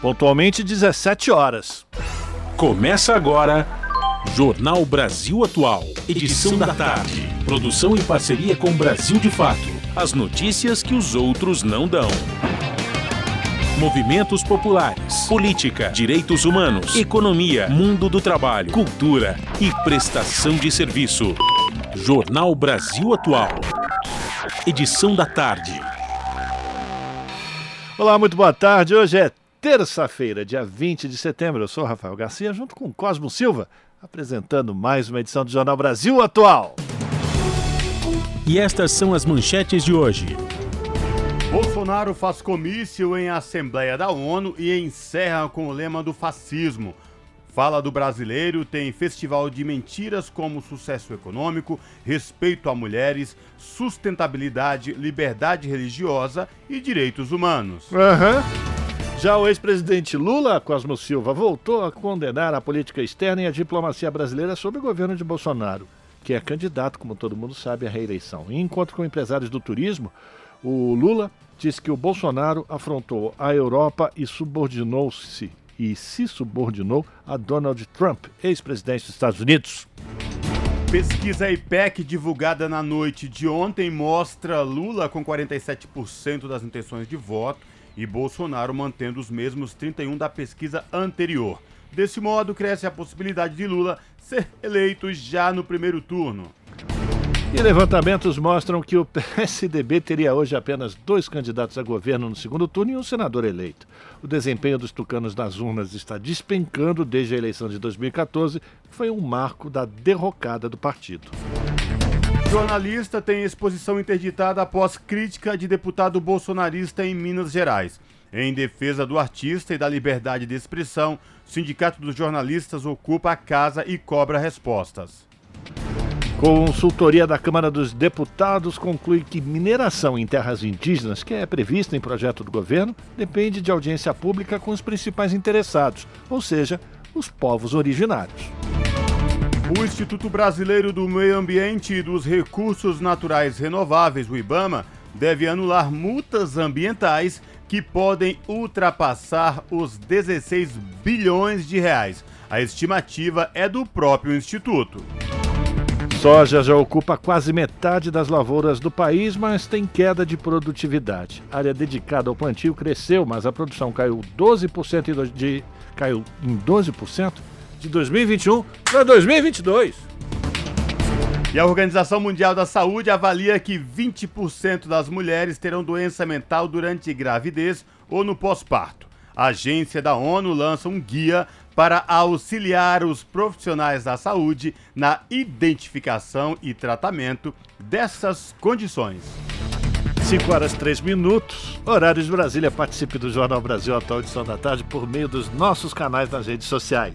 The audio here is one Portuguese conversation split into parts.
pontualmente 17 horas. Começa agora Jornal Brasil Atual, edição da tarde. Produção em parceria com Brasil de Fato. As notícias que os outros não dão. Movimentos populares, política, direitos humanos, economia, mundo do trabalho, cultura e prestação de serviço. Jornal Brasil Atual. Edição da tarde. Olá, muito boa tarde. Hoje é terça-feira, dia 20 de setembro. Eu sou Rafael Garcia, junto com Cosmo Silva, apresentando mais uma edição do Jornal Brasil Atual. E estas são as manchetes de hoje. Bolsonaro faz comício em Assembleia da ONU e encerra com o lema do fascismo. Fala do brasileiro tem festival de mentiras como sucesso econômico, respeito a mulheres, sustentabilidade, liberdade religiosa e direitos humanos. Aham. Já o ex-presidente Lula, Cosmo Silva, voltou a condenar a política externa e a diplomacia brasileira sobre o governo de Bolsonaro, que é candidato, como todo mundo sabe, à reeleição. Em encontro com empresários do turismo, o Lula disse que o Bolsonaro afrontou a Europa e subordinou-se e se subordinou a Donald Trump, ex-presidente dos Estados Unidos. Pesquisa IPEC divulgada na noite de ontem mostra Lula com 47% das intenções de voto e Bolsonaro mantendo os mesmos 31 da pesquisa anterior. Desse modo, cresce a possibilidade de Lula ser eleito já no primeiro turno. E levantamentos mostram que o PSDB teria hoje apenas dois candidatos a governo no segundo turno e um senador eleito. O desempenho dos tucanos nas urnas está despencando desde a eleição de 2014, que foi um marco da derrocada do partido. Jornalista tem exposição interditada após crítica de deputado bolsonarista em Minas Gerais. Em defesa do artista e da liberdade de expressão, o Sindicato dos Jornalistas ocupa a casa e cobra respostas. Consultoria da Câmara dos Deputados conclui que mineração em terras indígenas, que é prevista em projeto do governo, depende de audiência pública com os principais interessados, ou seja, os povos originários. O Instituto Brasileiro do Meio Ambiente e dos Recursos Naturais Renováveis, o IBAMA, deve anular multas ambientais que podem ultrapassar os 16 bilhões de reais. A estimativa é do próprio instituto. Soja já ocupa quase metade das lavouras do país, mas tem queda de produtividade. A área dedicada ao plantio cresceu, mas a produção caiu 12% em, do- de, caiu em 12% de 2021 para 2022. E a Organização Mundial da Saúde avalia que 20% das mulheres terão doença mental durante gravidez ou no pós-parto. A agência da ONU lança um guia para auxiliar os profissionais da saúde na identificação e tratamento dessas condições. 5 horas 3 minutos, horário de Brasília. Participe do Jornal Brasil Atual Edição da Tarde por meio dos nossos canais nas redes sociais.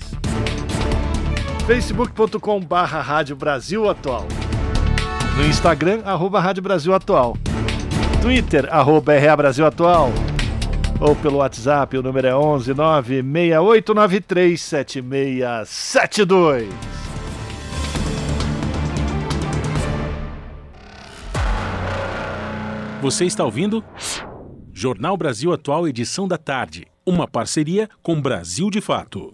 facebook.com barra Rádio Brasil Atual. No Instagram, arroba Rádio Brasil Atual. Twitter, arroba RA Brasil Atual. Ou pelo WhatsApp, o número é 11 96893 7672. Você está ouvindo? Jornal Brasil Atual, edição da tarde. Uma parceria com Brasil de Fato.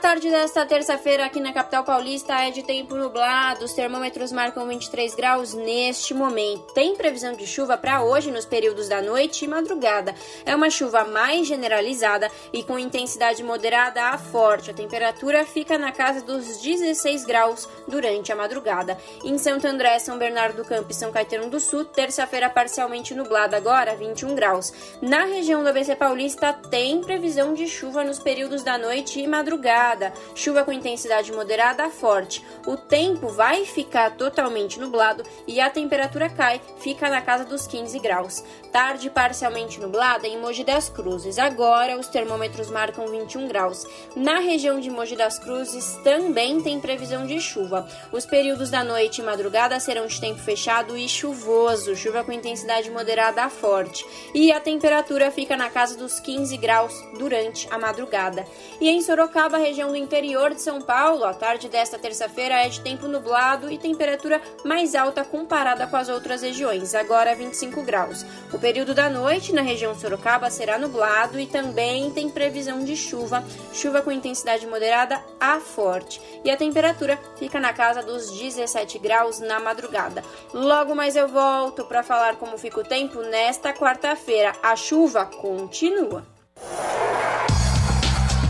Tarde desta terça-feira aqui na capital paulista é de tempo nublado, os termômetros marcam 23 graus neste momento. Tem previsão de chuva para hoje nos períodos da noite e madrugada. É uma chuva mais generalizada e com intensidade moderada a forte. A temperatura fica na casa dos 16 graus durante a madrugada. Em Santo André, São Bernardo do Campo e São Caetano do Sul, terça-feira parcialmente nublada agora, 21 graus. Na região do ABC Paulista tem previsão de chuva nos períodos da noite e madrugada chuva com intensidade moderada a forte. O tempo vai ficar totalmente nublado e a temperatura cai, fica na casa dos 15 graus. Tarde parcialmente nublada em Mogi das Cruzes. Agora os termômetros marcam 21 graus. Na região de Mogi das Cruzes também tem previsão de chuva. Os períodos da noite e madrugada serão de tempo fechado e chuvoso, chuva com intensidade moderada a forte. E a temperatura fica na casa dos 15 graus durante a madrugada. E em Sorocaba, região região do interior de São Paulo, a tarde desta terça-feira é de tempo nublado e temperatura mais alta comparada com as outras regiões, agora 25 graus. O período da noite na região Sorocaba será nublado e também tem previsão de chuva, chuva com intensidade moderada a forte. E a temperatura fica na casa dos 17 graus na madrugada. Logo mais eu volto para falar como fica o tempo nesta quarta-feira. A chuva continua.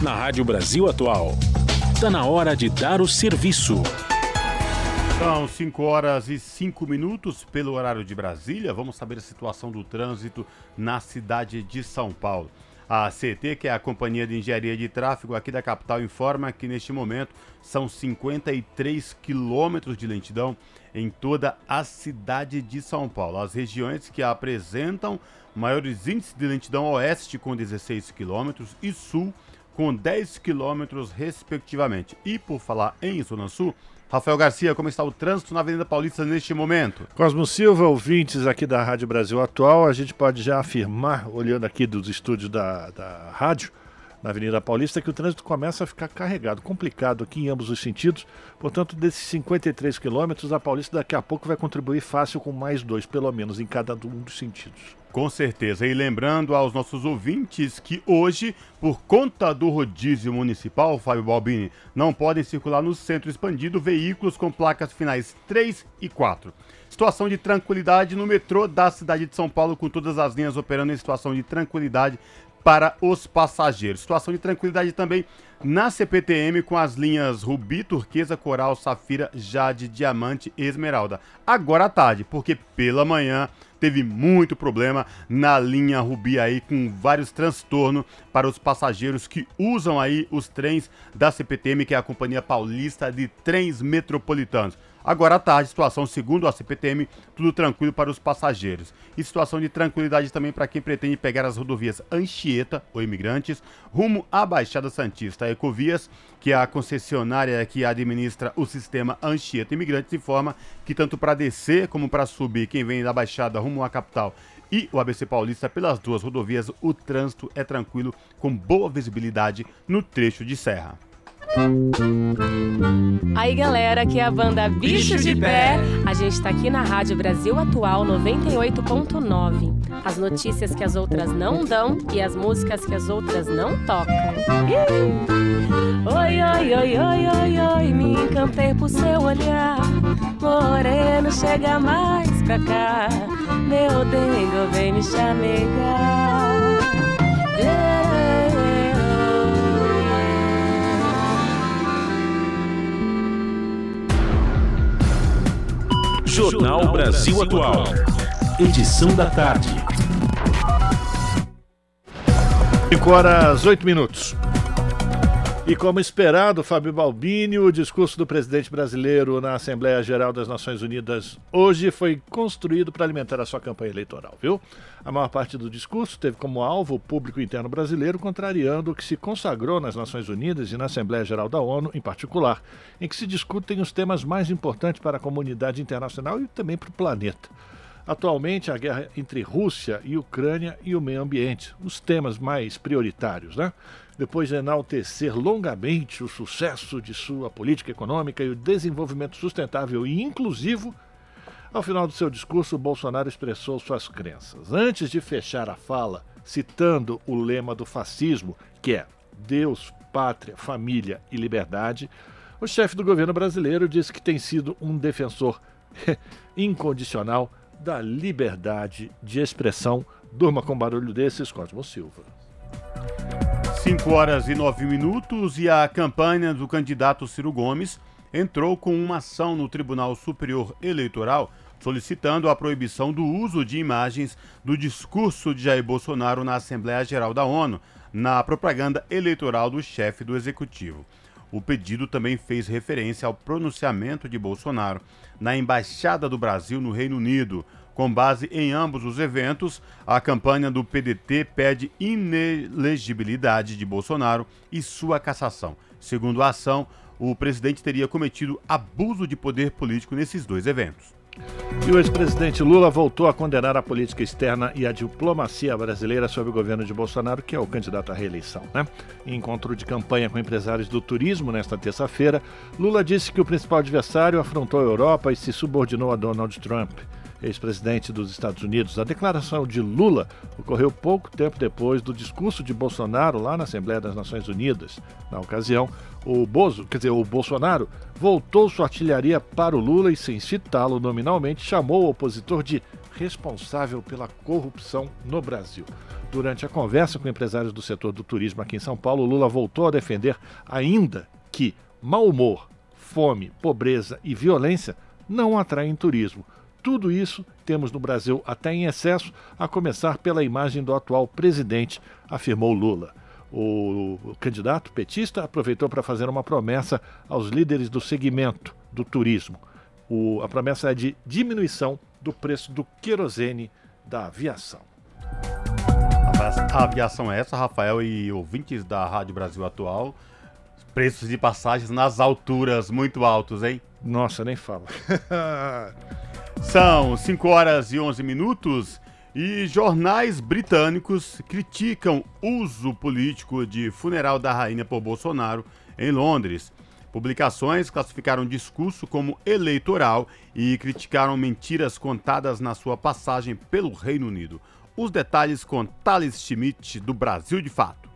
Na Rádio Brasil Atual, está na hora de dar o serviço. São 5 horas e 5 minutos pelo horário de Brasília. Vamos saber a situação do trânsito na cidade de São Paulo. A CT, que é a Companhia de Engenharia de Tráfego aqui da capital, informa que neste momento são 53 quilômetros de lentidão em toda a cidade de São Paulo. As regiões que apresentam maiores índices de lentidão oeste com 16 quilômetros e sul com 10 quilômetros, respectivamente. E por falar em Zona Sul, Rafael Garcia, como está o trânsito na Avenida Paulista neste momento? Cosmo Silva, ouvintes aqui da Rádio Brasil Atual, a gente pode já afirmar, olhando aqui dos estúdios da, da rádio, na Avenida Paulista, que o trânsito começa a ficar carregado, complicado aqui em ambos os sentidos. Portanto, desses 53 quilômetros, a Paulista daqui a pouco vai contribuir fácil com mais dois, pelo menos, em cada um dos sentidos. Com certeza. E lembrando aos nossos ouvintes que hoje, por conta do rodízio municipal, Fábio Balbini, não podem circular no centro expandido veículos com placas finais 3 e 4. Situação de tranquilidade no metrô da cidade de São Paulo, com todas as linhas operando em situação de tranquilidade para os passageiros. Situação de tranquilidade também na CPTM com as linhas Rubi, Turquesa, Coral, Safira, Jade, Diamante e Esmeralda. Agora à tarde, porque pela manhã teve muito problema na linha Rubi aí, com vários transtornos para os passageiros que usam aí os trens da CPTM, que é a Companhia Paulista de Trens Metropolitanos. Agora à tarde, situação segundo a CPTM, tudo tranquilo para os passageiros. E situação de tranquilidade também para quem pretende pegar as rodovias Anchieta, ou imigrantes, rumo à Baixada Santista. A Ecovias, que é a concessionária que administra o sistema Anchieta Imigrantes, informa que tanto para descer como para subir, quem vem da Baixada rumo à capital e o ABC Paulista pelas duas rodovias, o trânsito é tranquilo, com boa visibilidade no trecho de serra. Aí galera, aqui é a banda Bicho de Pé. A gente tá aqui na Rádio Brasil Atual 98.9. As notícias que as outras não dão e as músicas que as outras não tocam. Oi, oi, oi, oi, oi, oi, me encantei por seu olhar. Moreno, chega mais pra cá. Meu dengo, vem me chamegar. Jornal Brasil Atual. Edição da tarde. 5 horas 8 minutos. E como esperado, Fábio Balbini, o discurso do presidente brasileiro na Assembleia Geral das Nações Unidas hoje foi construído para alimentar a sua campanha eleitoral, viu? A maior parte do discurso teve como alvo o público interno brasileiro, contrariando o que se consagrou nas Nações Unidas e na Assembleia Geral da ONU, em particular, em que se discutem os temas mais importantes para a comunidade internacional e também para o planeta. Atualmente, a guerra entre Rússia e Ucrânia e o meio ambiente, os temas mais prioritários, né? depois de enaltecer longamente o sucesso de sua política econômica e o desenvolvimento sustentável e inclusivo, ao final do seu discurso, Bolsonaro expressou suas crenças. Antes de fechar a fala, citando o lema do fascismo, que é Deus, pátria, família e liberdade, o chefe do governo brasileiro disse que tem sido um defensor incondicional da liberdade de expressão. Durma com barulho desses, Cosmo Silva. 5 horas e 9 minutos e a campanha do candidato Ciro Gomes entrou com uma ação no Tribunal Superior Eleitoral solicitando a proibição do uso de imagens do discurso de Jair Bolsonaro na Assembleia Geral da ONU, na propaganda eleitoral do chefe do executivo. O pedido também fez referência ao pronunciamento de Bolsonaro na Embaixada do Brasil no Reino Unido, com base em ambos os eventos, a campanha do PDT pede inelegibilidade de Bolsonaro e sua cassação. Segundo a ação, o presidente teria cometido abuso de poder político nesses dois eventos. E o ex-presidente Lula voltou a condenar a política externa e a diplomacia brasileira sob o governo de Bolsonaro, que é o candidato à reeleição. Né? Em encontro de campanha com empresários do turismo nesta terça-feira, Lula disse que o principal adversário afrontou a Europa e se subordinou a Donald Trump ex-presidente dos Estados Unidos. A declaração de Lula ocorreu pouco tempo depois do discurso de Bolsonaro lá na Assembleia das Nações Unidas. Na ocasião, o Bozo, quer dizer, o Bolsonaro, voltou sua artilharia para o Lula e, sem citá-lo nominalmente, chamou o opositor de responsável pela corrupção no Brasil. Durante a conversa com empresários do setor do turismo aqui em São Paulo, Lula voltou a defender ainda que mau humor, fome, pobreza e violência não atraem turismo. Tudo isso temos no Brasil até em excesso, a começar pela imagem do atual presidente, afirmou Lula. O candidato petista aproveitou para fazer uma promessa aos líderes do segmento do turismo. O, a promessa é de diminuição do preço do querosene da aviação. A aviação é essa, Rafael e ouvintes da Rádio Brasil Atual. Preços de passagens nas alturas muito altos, hein? Nossa, nem fala. São 5 horas e 11 minutos e jornais britânicos criticam uso político de funeral da rainha por Bolsonaro em Londres. Publicações classificaram o discurso como eleitoral e criticaram mentiras contadas na sua passagem pelo Reino Unido. Os detalhes com Thales Schmidt, do Brasil de Fato.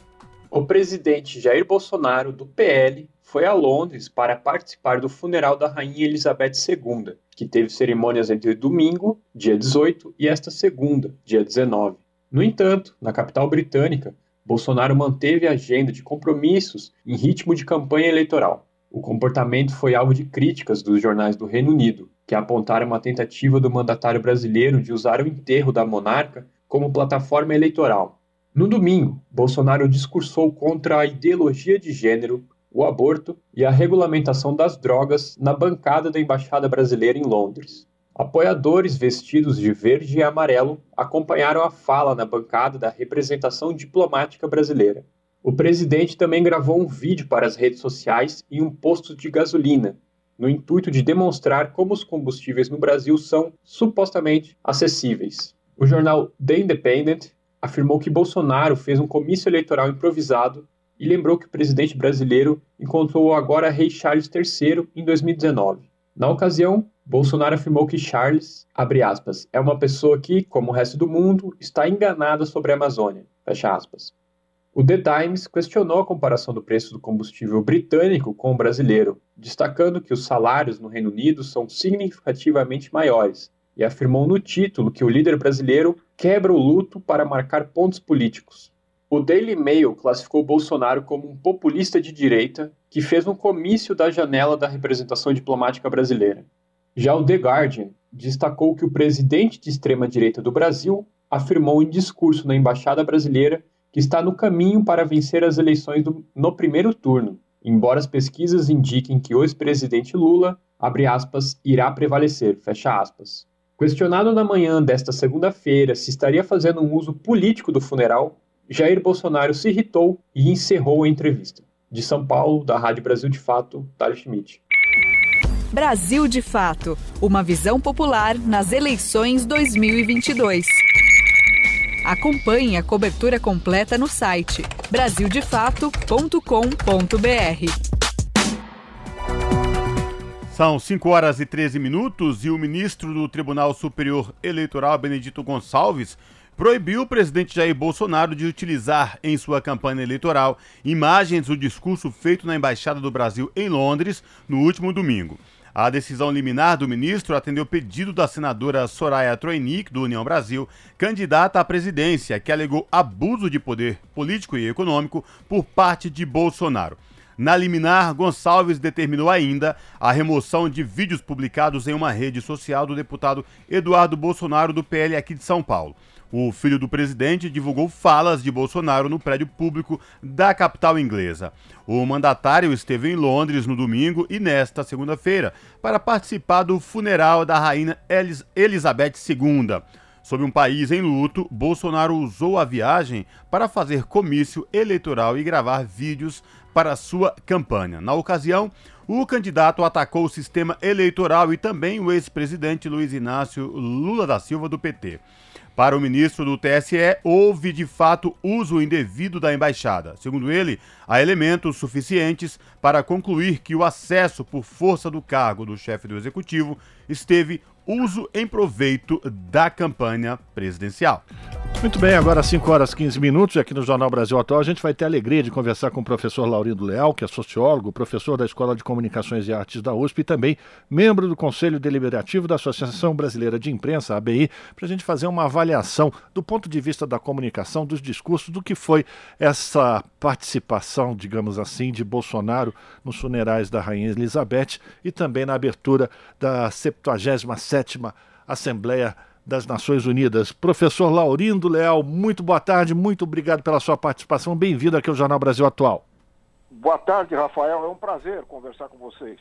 O presidente Jair Bolsonaro, do PL, foi a Londres para participar do funeral da Rainha Elizabeth II, que teve cerimônias entre domingo, dia 18, e esta segunda, dia 19. No entanto, na capital britânica, Bolsonaro manteve a agenda de compromissos em ritmo de campanha eleitoral. O comportamento foi alvo de críticas dos jornais do Reino Unido, que apontaram uma tentativa do mandatário brasileiro de usar o enterro da monarca como plataforma eleitoral. No domingo, Bolsonaro discursou contra a ideologia de gênero, o aborto e a regulamentação das drogas na bancada da Embaixada Brasileira em Londres. Apoiadores vestidos de verde e amarelo acompanharam a fala na bancada da representação diplomática brasileira. O presidente também gravou um vídeo para as redes sociais em um posto de gasolina, no intuito de demonstrar como os combustíveis no Brasil são supostamente acessíveis. O jornal The Independent afirmou que Bolsonaro fez um comício eleitoral improvisado e lembrou que o presidente brasileiro encontrou o agora rei Charles III em 2019. Na ocasião, Bolsonaro afirmou que Charles, aspas, é uma pessoa que, como o resto do mundo, está enganada sobre a Amazônia, O The Times questionou a comparação do preço do combustível britânico com o brasileiro, destacando que os salários no Reino Unido são significativamente maiores, e afirmou no título que o líder brasileiro quebra o luto para marcar pontos políticos. O Daily Mail classificou Bolsonaro como um populista de direita que fez um comício da janela da representação diplomática brasileira. Já o The Guardian destacou que o presidente de extrema-direita do Brasil afirmou em discurso na embaixada brasileira que está no caminho para vencer as eleições do, no primeiro turno, embora as pesquisas indiquem que o ex-presidente Lula, aspas, irá prevalecer, Questionado na manhã desta segunda-feira se estaria fazendo um uso político do funeral, Jair Bolsonaro se irritou e encerrou a entrevista. De São Paulo, da Rádio Brasil de Fato, Thales Schmidt. Brasil de Fato Uma visão popular nas eleições 2022. Acompanhe a cobertura completa no site brasildefato.com.br. São 5 horas e 13 minutos e o ministro do Tribunal Superior Eleitoral, Benedito Gonçalves, proibiu o presidente Jair Bolsonaro de utilizar em sua campanha eleitoral imagens do discurso feito na Embaixada do Brasil em Londres no último domingo. A decisão liminar do ministro atendeu pedido da senadora Soraya Troinic, do União Brasil, candidata à presidência, que alegou abuso de poder político e econômico por parte de Bolsonaro. Na liminar, Gonçalves determinou ainda a remoção de vídeos publicados em uma rede social do deputado Eduardo Bolsonaro, do PL aqui de São Paulo. O filho do presidente divulgou falas de Bolsonaro no prédio público da capital inglesa. O mandatário esteve em Londres no domingo e nesta segunda-feira para participar do funeral da rainha Elizabeth II. Sob um país em luto, Bolsonaro usou a viagem para fazer comício eleitoral e gravar vídeos para sua campanha. Na ocasião, O candidato atacou o sistema eleitoral e também o ex-presidente Luiz Inácio Lula da Silva do PT. Para o ministro do TSE, houve de fato uso indevido da embaixada. Segundo ele, há elementos suficientes para concluir que o acesso por força do cargo do chefe do executivo esteve uso em proveito da campanha presidencial. Muito bem, agora 5 horas 15 minutos, aqui no Jornal Brasil Atual, a gente vai ter a alegria de conversar com o professor Laurindo Leal, que é sociólogo, professor da Escola de Comunicações e Artes da USP e também membro do Conselho Deliberativo da Associação Brasileira de Imprensa, ABI, para a gente fazer uma avaliação do ponto de vista da comunicação, dos discursos, do que foi essa participação, digamos assim, de Bolsonaro nos funerais da Rainha Elizabeth e também na abertura da 77ª Assembleia das Nações Unidas. Professor Laurindo Leal, muito boa tarde, muito obrigado pela sua participação. Bem-vindo aqui ao Jornal Brasil Atual. Boa tarde, Rafael. É um prazer conversar com vocês.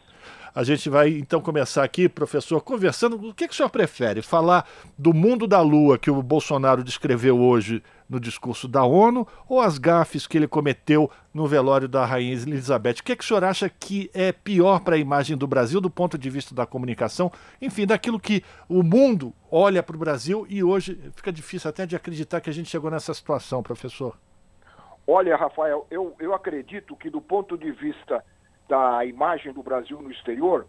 A gente vai então começar aqui, professor, conversando. O que, que o senhor prefere? Falar do mundo da lua que o Bolsonaro descreveu hoje no discurso da ONU ou as gafes que ele cometeu no velório da Rainha Elizabeth? O que, que o senhor acha que é pior para a imagem do Brasil do ponto de vista da comunicação? Enfim, daquilo que o mundo olha para o Brasil e hoje fica difícil até de acreditar que a gente chegou nessa situação, professor. Olha, Rafael, eu, eu acredito que do ponto de vista da imagem do Brasil no exterior,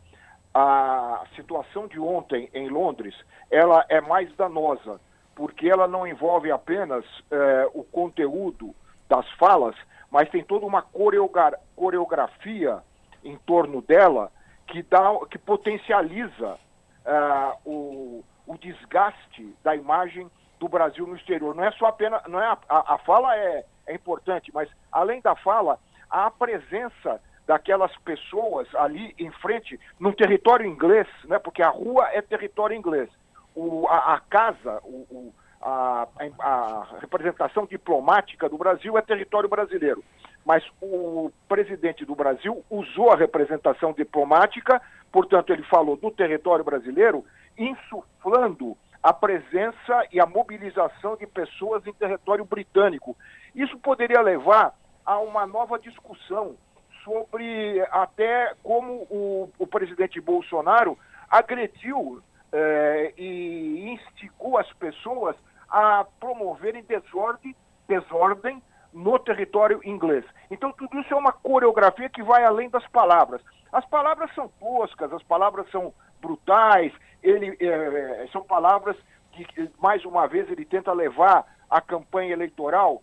a situação de ontem em Londres, ela é mais danosa, porque ela não envolve apenas eh, o conteúdo das falas, mas tem toda uma coreografia em torno dela que, dá, que potencializa uh, o, o desgaste da imagem do Brasil no exterior. Não é só apenas, não é a, a fala é, é importante, mas além da fala, a presença daquelas pessoas ali em frente, num território inglês, né, porque a rua é território inglês. O, a, a casa, o, o, a, a representação diplomática do Brasil é território brasileiro. Mas o presidente do Brasil usou a representação diplomática, portanto, ele falou do território brasileiro, insuflando a presença e a mobilização de pessoas em território britânico. Isso poderia levar a uma nova discussão sobre até como o, o presidente Bolsonaro agrediu eh, e instigou as pessoas a promoverem desordem, desordem no território inglês. Então, tudo isso é uma coreografia que vai além das palavras. As palavras são toscas, as palavras são brutais, ele, é, são palavras que, mais uma vez, ele tenta levar a campanha eleitoral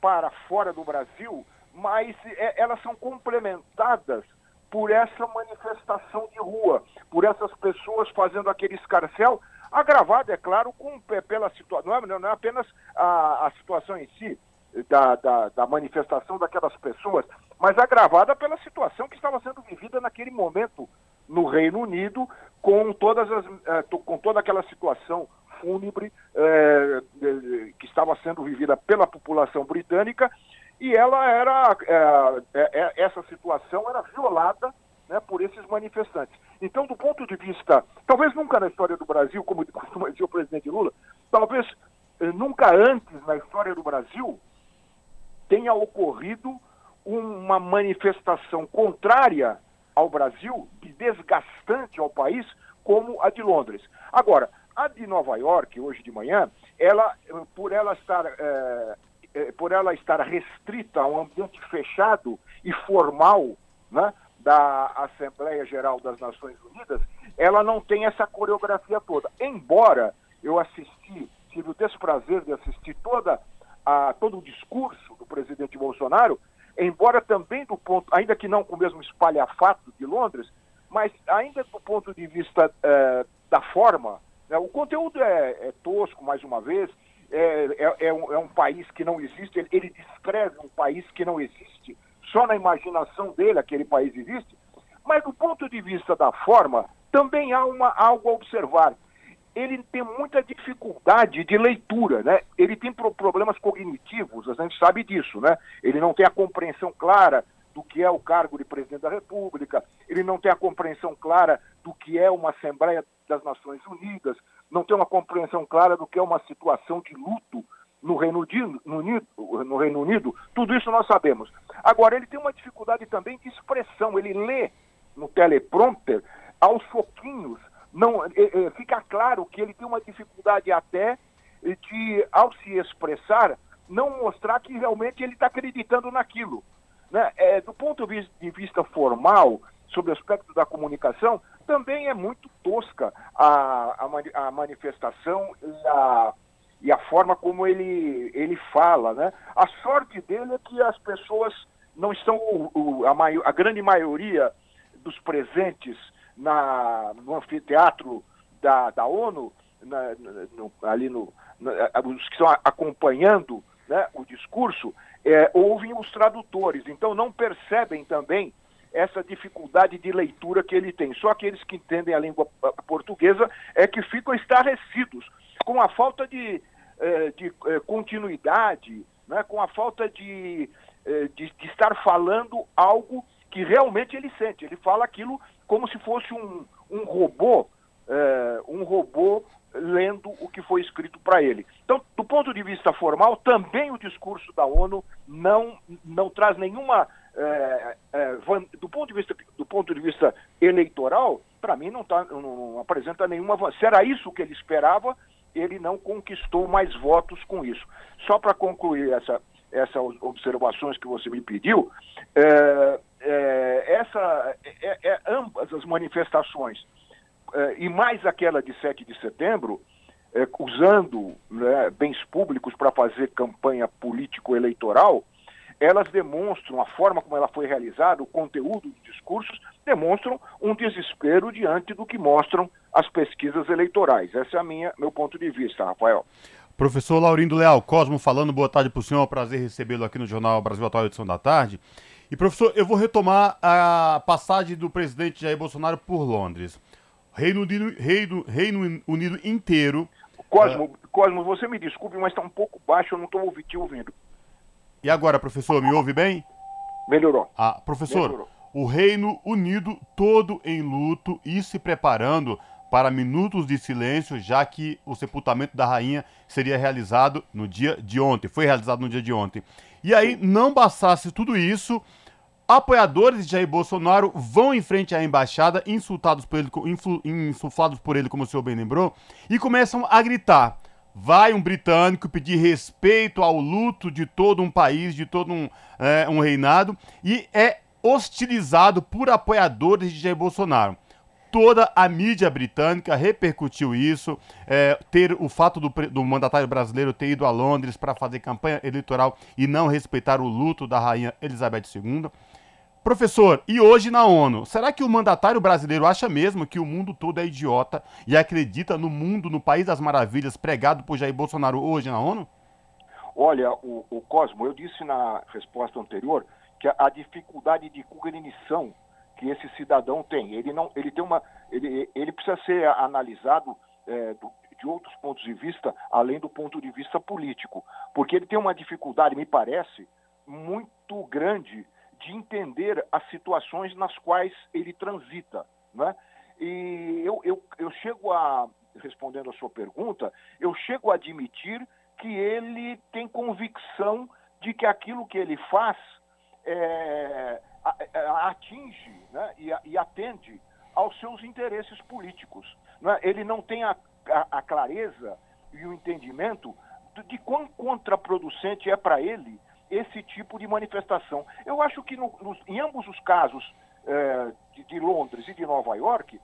para fora do Brasil, mas é, elas são complementadas por essa manifestação de rua, por essas pessoas fazendo aquele escarcel, agravado, é claro, com, pela situação, não, é, não é apenas a, a situação em si, da, da, da, manifestação daquelas pessoas, mas agravada pela situação que estava sendo vivida naquele momento no Reino Unido, com, todas as, eh, com toda aquela situação fúnebre eh, que estava sendo vivida pela população britânica e ela era é, essa situação era violada né, por esses manifestantes. Então, do ponto de vista, talvez nunca na história do Brasil, como costuma dizer o presidente Lula, talvez eh, nunca antes na história do Brasil tenha ocorrido uma manifestação contrária ao Brasil, desgastante ao país, como a de Londres. Agora, a de Nova York, hoje de manhã, ela, por ela estar é, por ela estar restrita a um ambiente fechado e formal né, da Assembleia Geral das Nações Unidas, ela não tem essa coreografia toda. Embora eu assisti, tive o desprazer de assistir toda a, todo o discurso do presidente Bolsonaro, embora também do ponto, ainda que não com o mesmo espalhafato de Londres, mas ainda do ponto de vista eh, da forma, né, o conteúdo é, é tosco, mais uma vez, é, é, é, um, é um, país que não existe, ele, ele, descreve um país que não existe, só na imaginação dele aquele país existe, mas do ponto de vista da forma, também há uma, algo a observar. Ele tem muita dificuldade de leitura, né? Ele tem pro, problemas cognitivos, a gente sabe disso, né? Ele não tem a compreensão clara do que é o cargo de presidente da República, ele não tem a compreensão clara do que é uma Assembleia das Nações Unidas, não tem uma compreensão clara do que é uma situação de luto no Reino Unido, no, no Reino Unido, tudo isso nós sabemos. Agora, ele tem uma dificuldade também de expressão, ele lê no teleprompter, aos pouquinhos, não, é, é, fica claro que ele tem uma dificuldade até de, ao se expressar, não mostrar que realmente ele está acreditando naquilo. Né? É, do ponto de vista formal, sobre o aspecto da comunicação, também é muito tosca a, a, a manifestação e a, e a forma como ele, ele fala. Né? A sorte dele é que as pessoas não estão, o, o, a, maior, a grande maioria dos presentes na, no anfiteatro da, da ONU, na, no, ali no, na, os que estão acompanhando né, o discurso, é, ouvem os tradutores, então não percebem também essa dificuldade de leitura que ele tem. Só aqueles que entendem a língua portuguesa é que ficam estarrecidos com a falta de, é, de é, continuidade, né, com a falta de, é, de, de estar falando algo que realmente ele sente. Ele fala aquilo como se fosse um, um robô, é, um robô lendo o que foi escrito para ele. Então, do ponto de vista formal, também o discurso da ONU não, não traz nenhuma. É, é, do, ponto de vista, do ponto de vista eleitoral, para mim não, tá, não, não apresenta nenhuma. Se era isso que ele esperava, ele não conquistou mais votos com isso. Só para concluir essa, essas observações que você me pediu, é, é, essa, é, é, ambas as manifestações, é, e mais aquela de 7 de setembro, é, usando né, bens públicos para fazer campanha político-eleitoral, elas demonstram, a forma como ela foi realizada, o conteúdo dos discursos, demonstram um desespero diante do que mostram as pesquisas eleitorais. Esse é a minha, meu ponto de vista, Rafael. Professor Laurindo Leal, Cosmo falando, boa tarde para o senhor, prazer recebê-lo aqui no Jornal Brasil Atual, edição da tarde. E, professor, eu vou retomar a passagem do presidente Jair Bolsonaro por Londres. Reino Unido, Reino, Reino Unido inteiro. Cosmo. Cosmo, você me desculpe, mas está um pouco baixo, eu não estou te ouvindo. E agora, professor, me ouve bem? Melhorou. Ah, professor, Melhorou. o Reino Unido todo em luto e se preparando para minutos de silêncio, já que o sepultamento da rainha seria realizado no dia de ontem, foi realizado no dia de ontem. E aí, não bastasse tudo isso, Apoiadores de Jair Bolsonaro vão em frente à embaixada, insultados por ele, insuflados por ele, como o senhor bem lembrou, e começam a gritar. Vai um britânico pedir respeito ao luto de todo um país, de todo um, é, um reinado, e é hostilizado por apoiadores de Jair Bolsonaro toda a mídia britânica repercutiu isso, é, ter o fato do, do, mandatário brasileiro ter ido a Londres para fazer campanha eleitoral e não respeitar o luto da rainha Elizabeth II. Professor, e hoje na ONU, será que o mandatário brasileiro acha mesmo que o mundo todo é idiota e acredita no mundo, no país das maravilhas, pregado por Jair Bolsonaro hoje na ONU? Olha, o, o Cosmo, eu disse na resposta anterior que a, a dificuldade de cognição que esse cidadão tem, ele não, ele tem uma, ele, ele precisa ser analisado é, do, de outros pontos de vista, além do ponto de vista político, porque ele tem uma dificuldade, me parece, muito grande de entender as situações nas quais ele transita. Né? E eu, eu, eu chego a, respondendo a sua pergunta, eu chego a admitir que ele tem convicção de que aquilo que ele faz é, atinge né, e, e, atende aos seus interesses políticos. Né? Ele não tem a, a, a clareza e o entendimento de quão contraproducente é para ele esse tipo de manifestação. Eu acho que no, nos, em ambos os casos é, de, de, Londres e de Nova York,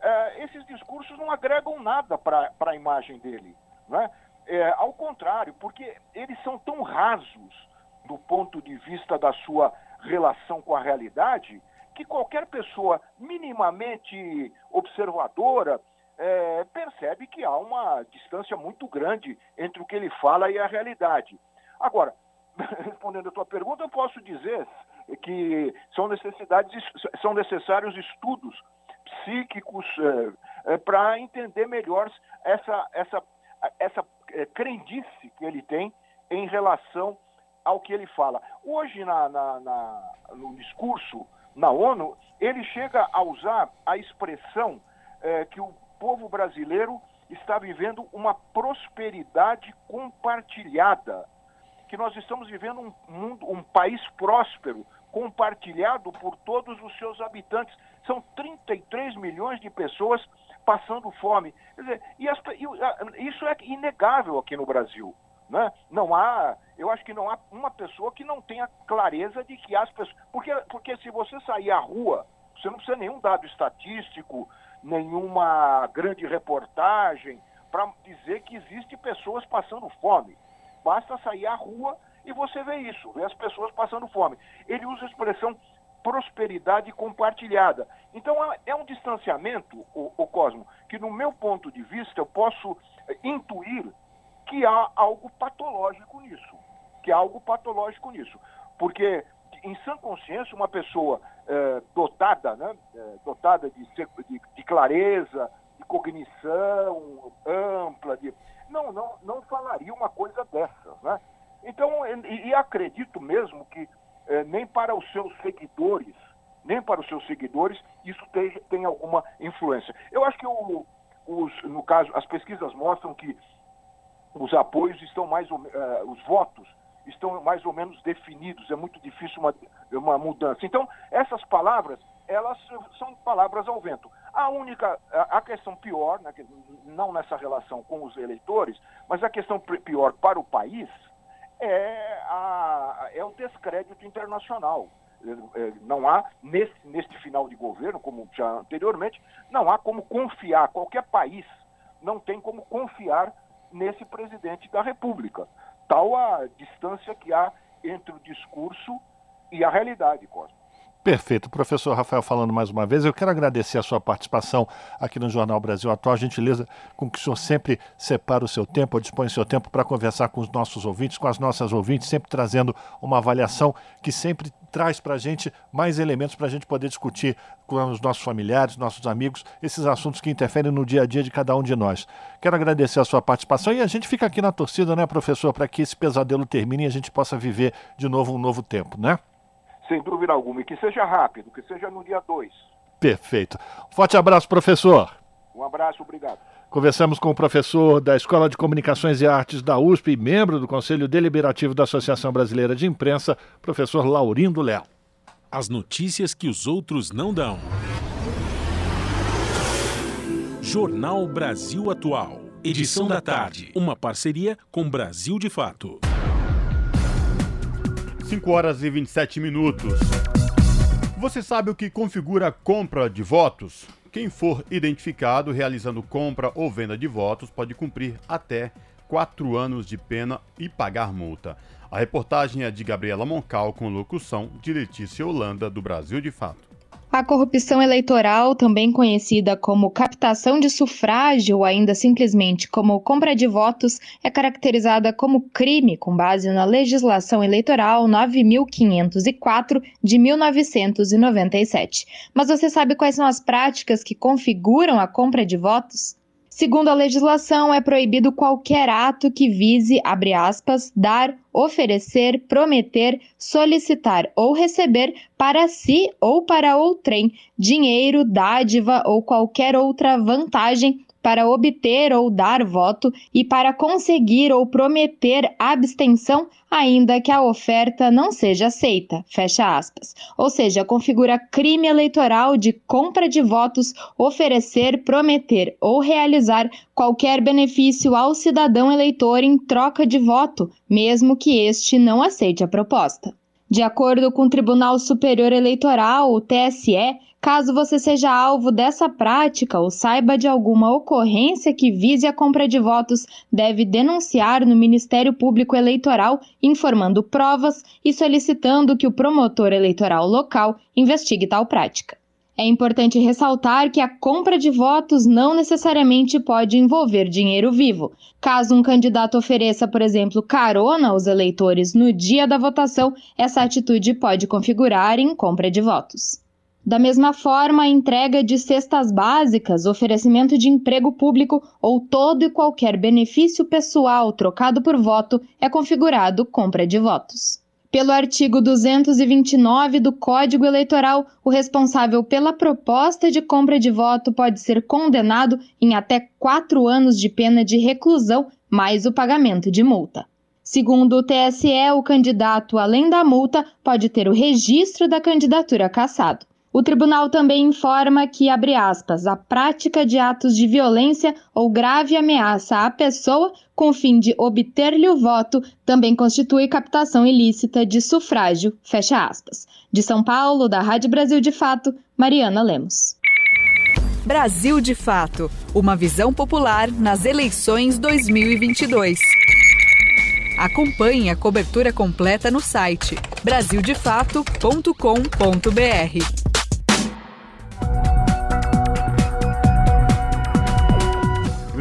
é, esses discursos não agregam nada para a imagem dele. Né? É, ao contrário, porque eles são tão rasos do ponto de vista da sua relação com a realidade, que qualquer pessoa minimamente observadora percebe que há uma distância muito grande entre o que ele fala e a realidade. Agora, respondendo a tua pergunta, eu posso dizer que são necessidades, são necessários estudos psíquicos é, é, para entender melhor essa, essa, essa é, crendice que ele tem em relação ao que ele fala. Hoje, na, na, na, no discurso na ONU, ele chega a usar a expressão é, que o povo brasileiro está vivendo uma prosperidade compartilhada que nós estamos vivendo um mundo, um país próspero, compartilhado por todos os seus habitantes. São 33 milhões de pessoas passando fome. Quer dizer, e e, isso é inegável aqui no Brasil. Né? Não há, eu acho que não há uma pessoa que não tenha clareza de que as pessoas. Porque, porque se você sair à rua, você não precisa nenhum dado estatístico, nenhuma grande reportagem para dizer que existe pessoas passando fome. Basta sair à rua e você vê isso, vê as pessoas passando fome. Ele usa a expressão prosperidade compartilhada. Então é um distanciamento, o, o Cosmo, que no meu ponto de vista eu posso intuir que há algo patológico nisso. Que há algo patológico nisso. Porque, em sã consciência, uma pessoa é, dotada, né, é, dotada de, de, de, clareza, de cognição ampla, de, não, não, não falaria uma coisa dessas. Né? Então, e, e acredito mesmo que é, nem para os seus seguidores, nem para os seus seguidores, isso tem, tem alguma influência. Eu acho que o, os, no caso, as pesquisas mostram que os apoios estão mais ou, uh, os votos estão mais ou menos definidos, é muito difícil uma, uma mudança. Então, essas palavras, elas são palavras ao vento. A única, a, questão pior, né, não nessa relação com os eleitores, mas a questão pior para o país é, a, é o descrédito internacional. É, é, não há, nesse, neste final de governo, como já anteriormente, não há como confiar, qualquer país não tem como confiar nesse presidente da República. Tal a distância que há entre o discurso e a realidade, Cosmo. Perfeito. Professor Rafael falando mais uma vez, eu quero agradecer a sua participação aqui no Jornal Brasil Atual, a gentileza com que o senhor sempre separa o seu tempo, dispõe o seu tempo para conversar com os nossos ouvintes, com as nossas ouvintes, sempre trazendo uma avaliação que sempre traz para a gente mais elementos para a gente poder discutir com os nossos familiares, nossos amigos, esses assuntos que interferem no dia a dia de cada um de nós. Quero agradecer a sua participação e a gente fica aqui na torcida, né, professor, para que esse pesadelo termine e a gente possa viver de novo um novo tempo, né? Sem dúvida alguma, e que seja rápido, que seja no dia 2. Perfeito. Forte abraço, professor. Um abraço, obrigado. Conversamos com o professor da Escola de Comunicações e Artes da USP e membro do Conselho Deliberativo da Associação Brasileira de Imprensa, professor Laurindo Léo. As notícias que os outros não dão. Jornal Brasil Atual. Edição da tarde. Uma parceria com Brasil de Fato. 5 horas e 27 minutos. Você sabe o que configura compra de votos? Quem for identificado realizando compra ou venda de votos pode cumprir até quatro anos de pena e pagar multa. A reportagem é de Gabriela Moncal com locução de Letícia Holanda, do Brasil de Fato. A corrupção eleitoral, também conhecida como captação de sufrágio ou ainda simplesmente como compra de votos, é caracterizada como crime com base na legislação eleitoral 9504 de 1997. Mas você sabe quais são as práticas que configuram a compra de votos? Segundo a legislação, é proibido qualquer ato que vise, abre aspas, dar, oferecer, prometer, solicitar ou receber para si ou para outrem dinheiro, dádiva ou qualquer outra vantagem para obter ou dar voto e para conseguir ou prometer abstenção, ainda que a oferta não seja aceita. Fecha aspas. Ou seja, configura crime eleitoral de compra de votos, oferecer, prometer ou realizar qualquer benefício ao cidadão eleitor em troca de voto, mesmo que este não aceite a proposta. De acordo com o Tribunal Superior Eleitoral, o TSE, Caso você seja alvo dessa prática ou saiba de alguma ocorrência que vise a compra de votos, deve denunciar no Ministério Público Eleitoral, informando provas e solicitando que o promotor eleitoral local investigue tal prática. É importante ressaltar que a compra de votos não necessariamente pode envolver dinheiro vivo. Caso um candidato ofereça, por exemplo, carona aos eleitores no dia da votação, essa atitude pode configurar em compra de votos. Da mesma forma, a entrega de cestas básicas, oferecimento de emprego público ou todo e qualquer benefício pessoal trocado por voto é configurado compra de votos. Pelo artigo 229 do Código Eleitoral, o responsável pela proposta de compra de voto pode ser condenado em até quatro anos de pena de reclusão mais o pagamento de multa. Segundo o TSE, o candidato, além da multa, pode ter o registro da candidatura cassado. O tribunal também informa que, abre aspas, a prática de atos de violência ou grave ameaça à pessoa com fim de obter-lhe o voto também constitui captação ilícita de sufrágio, fecha aspas. De São Paulo, da Rádio Brasil de Fato, Mariana Lemos. Brasil de Fato, uma visão popular nas eleições 2022. Acompanhe a cobertura completa no site brasildefato.com.br.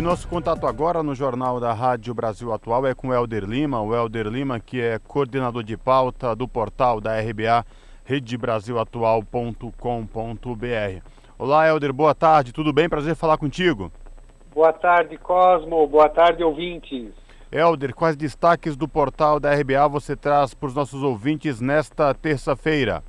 nosso contato agora no Jornal da Rádio Brasil Atual é com o Helder Lima. O Helder Lima, que é coordenador de pauta do portal da RBA, redebrasilatual.com.br. Olá, Helder, boa tarde, tudo bem? Prazer falar contigo. Boa tarde, Cosmo. Boa tarde, ouvintes. Helder, quais destaques do portal da RBA você traz para os nossos ouvintes nesta terça-feira?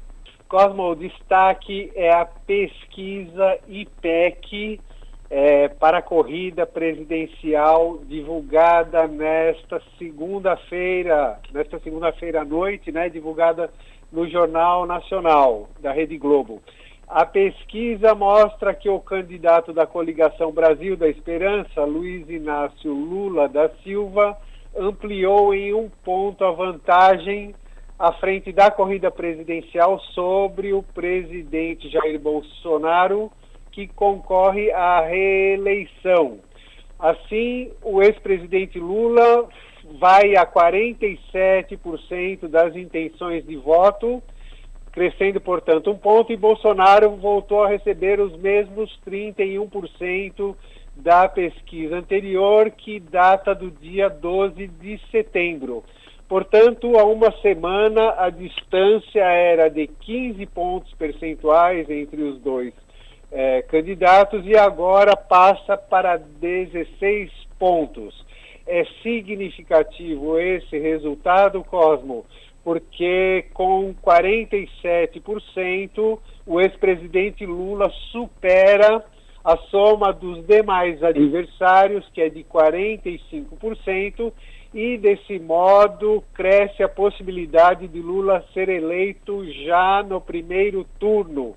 Cosmo, o destaque é a pesquisa IPEC é, para a corrida presidencial divulgada nesta segunda-feira, nesta segunda-feira à noite, né, divulgada no Jornal Nacional da Rede Globo. A pesquisa mostra que o candidato da coligação Brasil da Esperança, Luiz Inácio Lula da Silva, ampliou em um ponto a vantagem à frente da corrida presidencial sobre o presidente Jair Bolsonaro que concorre à reeleição. Assim, o ex-presidente Lula vai a 47% das intenções de voto, crescendo, portanto, um ponto, e Bolsonaro voltou a receber os mesmos 31% da pesquisa anterior, que data do dia 12 de setembro. Portanto, há uma semana a distância era de 15 pontos percentuais entre os dois é, candidatos e agora passa para 16 pontos. É significativo esse resultado, Cosmo, porque com 47% o ex-presidente Lula supera a soma dos demais adversários, que é de 45%, e desse modo cresce a possibilidade de Lula ser eleito já no primeiro turno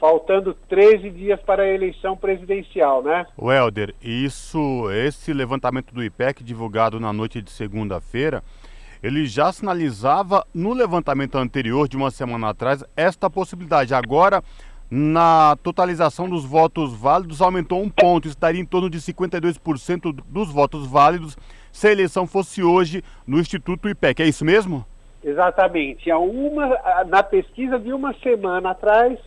faltando 13 dias para a eleição presidencial, né? O Helder, isso, esse levantamento do IPEC divulgado na noite de segunda-feira, ele já sinalizava no levantamento anterior de uma semana atrás esta possibilidade. Agora, na totalização dos votos válidos, aumentou um ponto, estaria em torno de 52% dos votos válidos se a eleição fosse hoje no Instituto IPEC. É isso mesmo? Exatamente. Há uma, na pesquisa de uma semana atrás,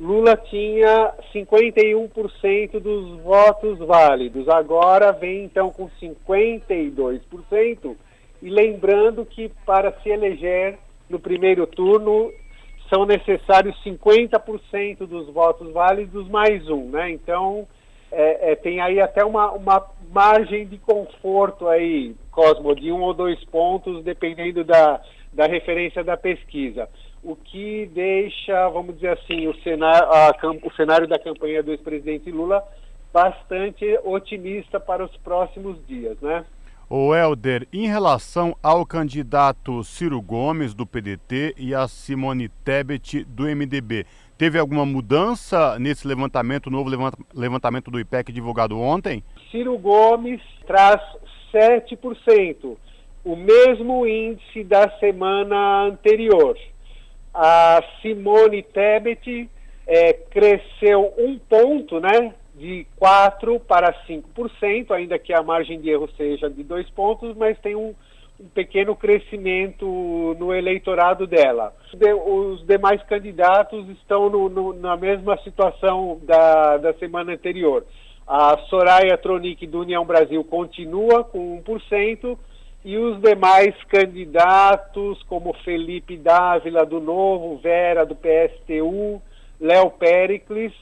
Lula tinha 51% dos votos válidos, agora vem então com 52%. E lembrando que para se eleger no primeiro turno são necessários 50% dos votos válidos mais um, né? Então é, é, tem aí até uma, uma margem de conforto aí, Cosmo, de um ou dois pontos, dependendo da, da referência da pesquisa o que deixa, vamos dizer assim, o cenário, a, o cenário da campanha do ex-presidente Lula bastante otimista para os próximos dias, né? O Helder, em relação ao candidato Ciro Gomes do PDT e a Simone Tebet do MDB, teve alguma mudança nesse levantamento, novo levantamento do IPEC divulgado ontem? Ciro Gomes traz 7%, o mesmo índice da semana anterior. A Simone Tebet é, cresceu um ponto, né? De 4% para 5%, ainda que a margem de erro seja de dois pontos, mas tem um, um pequeno crescimento no eleitorado dela. os demais candidatos estão no, no, na mesma situação da, da semana anterior. A Soraya Tronic do União Brasil continua com 1%, e os demais candidatos, como Felipe Dávila do Novo, Vera do PSTU, Léo Pericles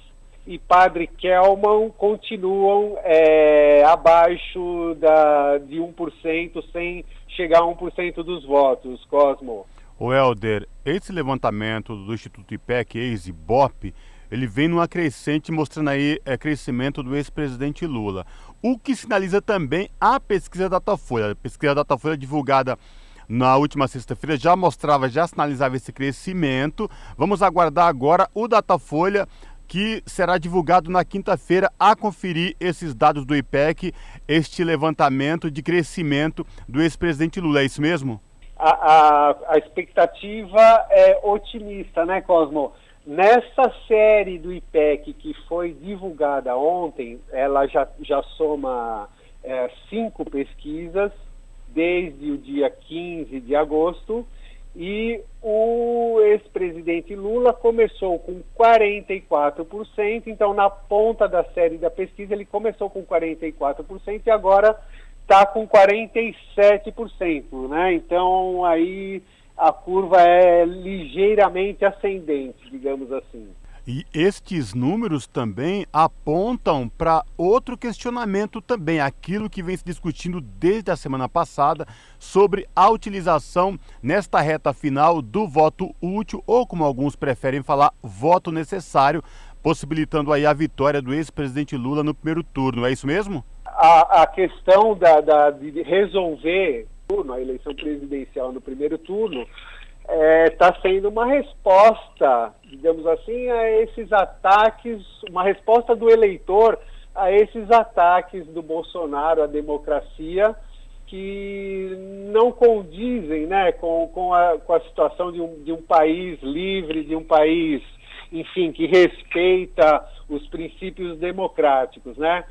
e Padre Kelman, continuam é, abaixo da, de 1%, sem chegar a 1% dos votos, Cosmo. O Helder, esse levantamento do Instituto IPEC, ex-IBOP, ele vem numa crescente, mostrando aí é, crescimento do ex-presidente Lula. O que sinaliza também a pesquisa Datafolha. A pesquisa Datafolha divulgada na última sexta-feira já mostrava, já sinalizava esse crescimento. Vamos aguardar agora o Datafolha que será divulgado na quinta-feira a conferir esses dados do IPEC, este levantamento de crescimento do ex-presidente Lula. É isso mesmo? A, a, a expectativa é otimista, né, Cosmo? Nessa série do IPEC que foi divulgada ontem, ela já, já soma é, cinco pesquisas desde o dia 15 de agosto e o ex-presidente Lula começou com 44%, então na ponta da série da pesquisa ele começou com 44% e agora está com 47%, né? Então aí a curva é ligeiramente ascendente, digamos assim. E estes números também apontam para outro questionamento também, aquilo que vem se discutindo desde a semana passada sobre a utilização nesta reta final do voto útil, ou como alguns preferem falar, voto necessário, possibilitando aí a vitória do ex-presidente Lula no primeiro turno. É isso mesmo? A, a questão da, da, de resolver a eleição presidencial no primeiro turno está é, tá sendo uma resposta, digamos assim, a esses ataques, uma resposta do eleitor a esses ataques do Bolsonaro à democracia que não condizem né, com, com, a, com a situação de um, de um país livre, de um país, enfim, que respeita os princípios democráticos, né?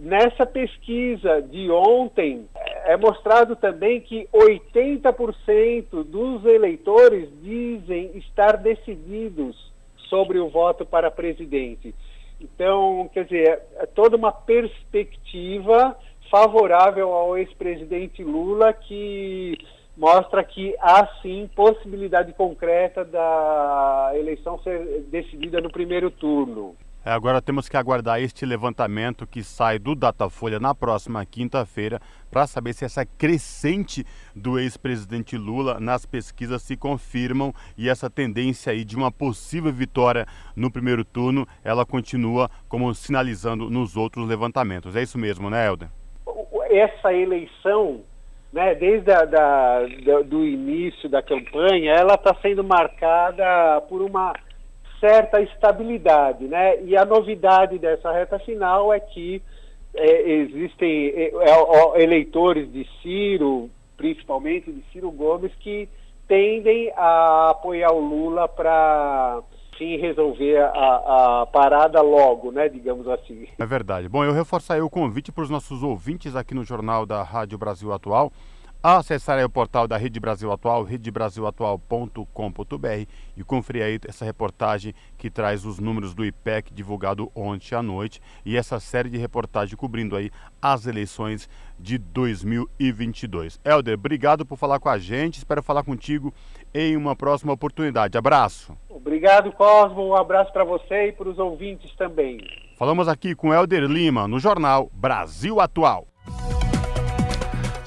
Nessa pesquisa de ontem, é mostrado também que 80% dos eleitores dizem estar decididos sobre o voto para presidente. Então, quer dizer, é toda uma perspectiva favorável ao ex-presidente Lula que mostra que há sim possibilidade concreta da eleição ser decidida no primeiro turno. É, agora temos que aguardar este levantamento que sai do Datafolha na próxima quinta-feira para saber se essa crescente do ex-presidente Lula nas pesquisas se confirmam e essa tendência aí de uma possível vitória no primeiro turno, ela continua como sinalizando nos outros levantamentos. É isso mesmo, né, Helder? Essa eleição, né, desde a, da, do início da campanha, ela está sendo marcada por uma certa estabilidade, né? E a novidade dessa reta final é que é, existem é, é, eleitores de Ciro, principalmente de Ciro Gomes, que tendem a apoiar o Lula para sim resolver a, a, parada logo, né, digamos assim. É verdade. Bom, eu reforço aí o convite para os nossos ouvintes aqui no Jornal da Rádio Brasil Atual acessar o portal da Rede Brasil Atual, redebrasilatual.com.br e conferir aí essa reportagem que traz os números do IPEC divulgado ontem à noite e essa série de reportagens cobrindo aí as eleições de 2022. Helder, obrigado por falar com a gente, espero falar contigo em uma próxima oportunidade. Abraço. Obrigado, Cosmo, um abraço para você e para os ouvintes também. Falamos aqui com Helder Lima no jornal Brasil Atual.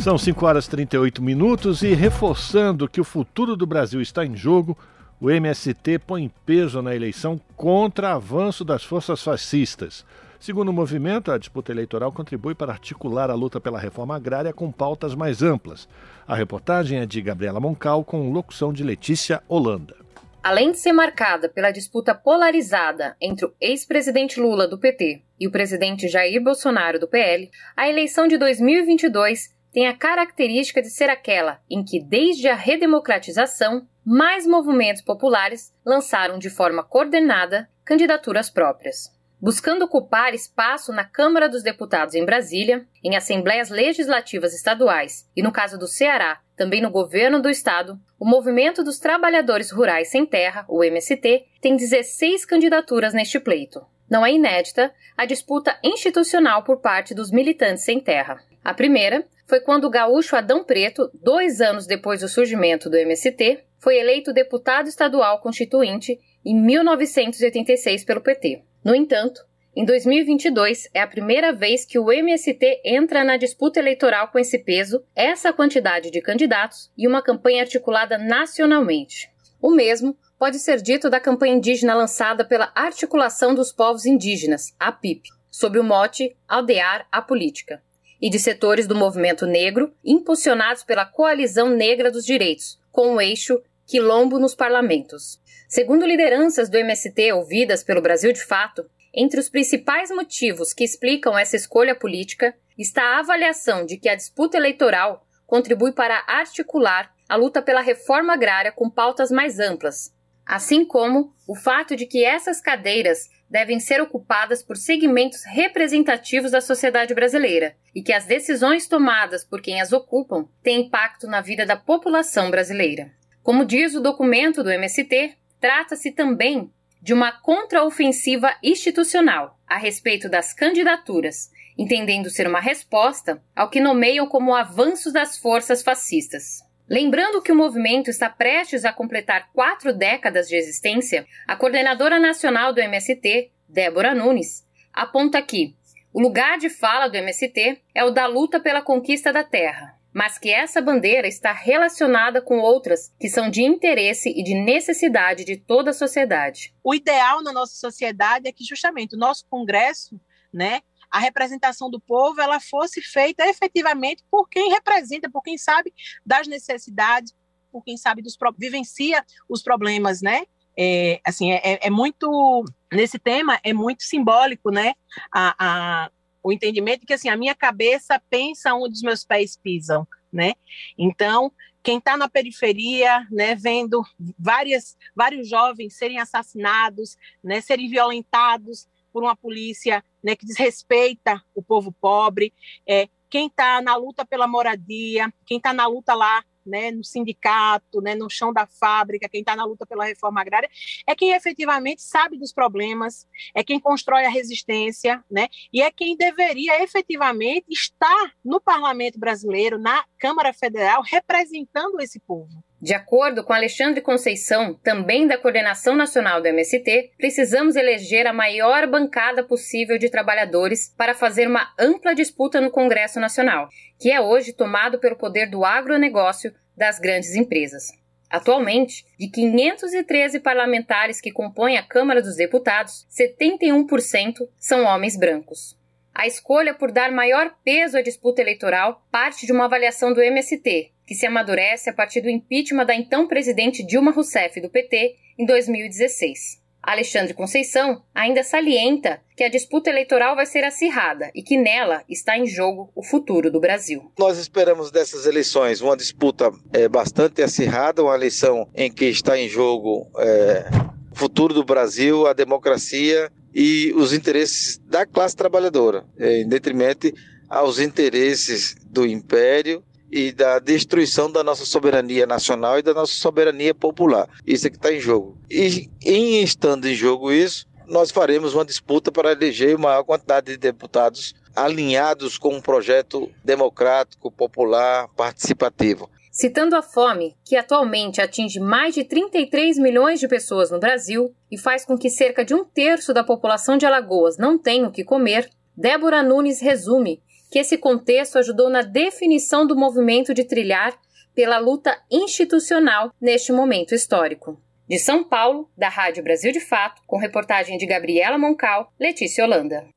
São 5 horas e 38 minutos e reforçando que o futuro do Brasil está em jogo, o MST põe peso na eleição contra avanço das forças fascistas. Segundo o movimento, a disputa eleitoral contribui para articular a luta pela reforma agrária com pautas mais amplas. A reportagem é de Gabriela Moncal, com locução de Letícia Holanda. Além de ser marcada pela disputa polarizada entre o ex-presidente Lula do PT e o presidente Jair Bolsonaro do PL, a eleição de 2022 tem a característica de ser aquela em que, desde a redemocratização, mais movimentos populares lançaram de forma coordenada candidaturas próprias. Buscando ocupar espaço na Câmara dos Deputados em Brasília, em assembleias legislativas estaduais e, no caso do Ceará, também no governo do estado, o Movimento dos Trabalhadores Rurais Sem Terra, o MST, tem 16 candidaturas neste pleito. Não é inédita a disputa institucional por parte dos militantes sem terra. A primeira foi quando o gaúcho Adão Preto, dois anos depois do surgimento do MST, foi eleito deputado estadual constituinte em 1986 pelo PT. No entanto, em 2022 é a primeira vez que o MST entra na disputa eleitoral com esse peso, essa quantidade de candidatos e uma campanha articulada nacionalmente. O mesmo pode ser dito da campanha indígena lançada pela Articulação dos Povos Indígenas, a PIP, sob o mote Aldear a Política, e de setores do movimento negro impulsionados pela Coalizão Negra dos Direitos, com o eixo Quilombo nos parlamentos. Segundo lideranças do MST ouvidas pelo Brasil de Fato, entre os principais motivos que explicam essa escolha política está a avaliação de que a disputa eleitoral contribui para articular a luta pela reforma agrária com pautas mais amplas, assim como o fato de que essas cadeiras devem ser ocupadas por segmentos representativos da sociedade brasileira e que as decisões tomadas por quem as ocupam têm impacto na vida da população brasileira. Como diz o documento do MST, trata-se também de uma contraofensiva institucional a respeito das candidaturas, entendendo ser uma resposta ao que nomeiam como avanços das forças fascistas. Lembrando que o movimento está prestes a completar quatro décadas de existência, a coordenadora nacional do MST, Débora Nunes, aponta que o lugar de fala do MST é o da luta pela conquista da terra, mas que essa bandeira está relacionada com outras que são de interesse e de necessidade de toda a sociedade. O ideal na nossa sociedade é que justamente o nosso Congresso, né, a representação do povo, ela fosse feita efetivamente por quem representa, por quem sabe das necessidades, por quem sabe dos vivencia os problemas, né? É, assim, é, é, é muito nesse tema é muito simbólico, né? A, a, o entendimento que assim a minha cabeça pensa onde os meus pés pisam, né? Então quem está na periferia, né, vendo várias, vários jovens serem assassinados, né, serem violentados por uma polícia né, que desrespeita o povo pobre, é, quem está na luta pela moradia, quem está na luta lá né, no sindicato, né, no chão da fábrica, quem está na luta pela reforma agrária, é quem efetivamente sabe dos problemas, é quem constrói a resistência, né, e é quem deveria efetivamente estar no parlamento brasileiro, na Câmara Federal, representando esse povo. De acordo com Alexandre Conceição, também da coordenação nacional do MST, precisamos eleger a maior bancada possível de trabalhadores para fazer uma ampla disputa no Congresso Nacional, que é hoje tomado pelo poder do agronegócio das grandes empresas. Atualmente, de 513 parlamentares que compõem a Câmara dos Deputados, 71% são homens brancos. A escolha por dar maior peso à disputa eleitoral parte de uma avaliação do MST, que se amadurece a partir do impeachment da então presidente Dilma Rousseff do PT em 2016. Alexandre Conceição ainda salienta que a disputa eleitoral vai ser acirrada e que nela está em jogo o futuro do Brasil. Nós esperamos dessas eleições uma disputa é, bastante acirrada, uma eleição em que está em jogo é, o futuro do Brasil, a democracia e os interesses da classe trabalhadora, é, em detrimento aos interesses do império e da destruição da nossa soberania nacional e da nossa soberania popular. Isso é que está em jogo. E em estando em jogo isso, nós faremos uma disputa para eleger a maior quantidade de deputados alinhados com um projeto democrático, popular, participativo. Citando a fome, que atualmente atinge mais de 33 milhões de pessoas no Brasil e faz com que cerca de um terço da população de Alagoas não tenha o que comer, Débora Nunes resume que esse contexto ajudou na definição do movimento de trilhar pela luta institucional neste momento histórico. De São Paulo, da Rádio Brasil de Fato, com reportagem de Gabriela Moncal, Letícia Holanda.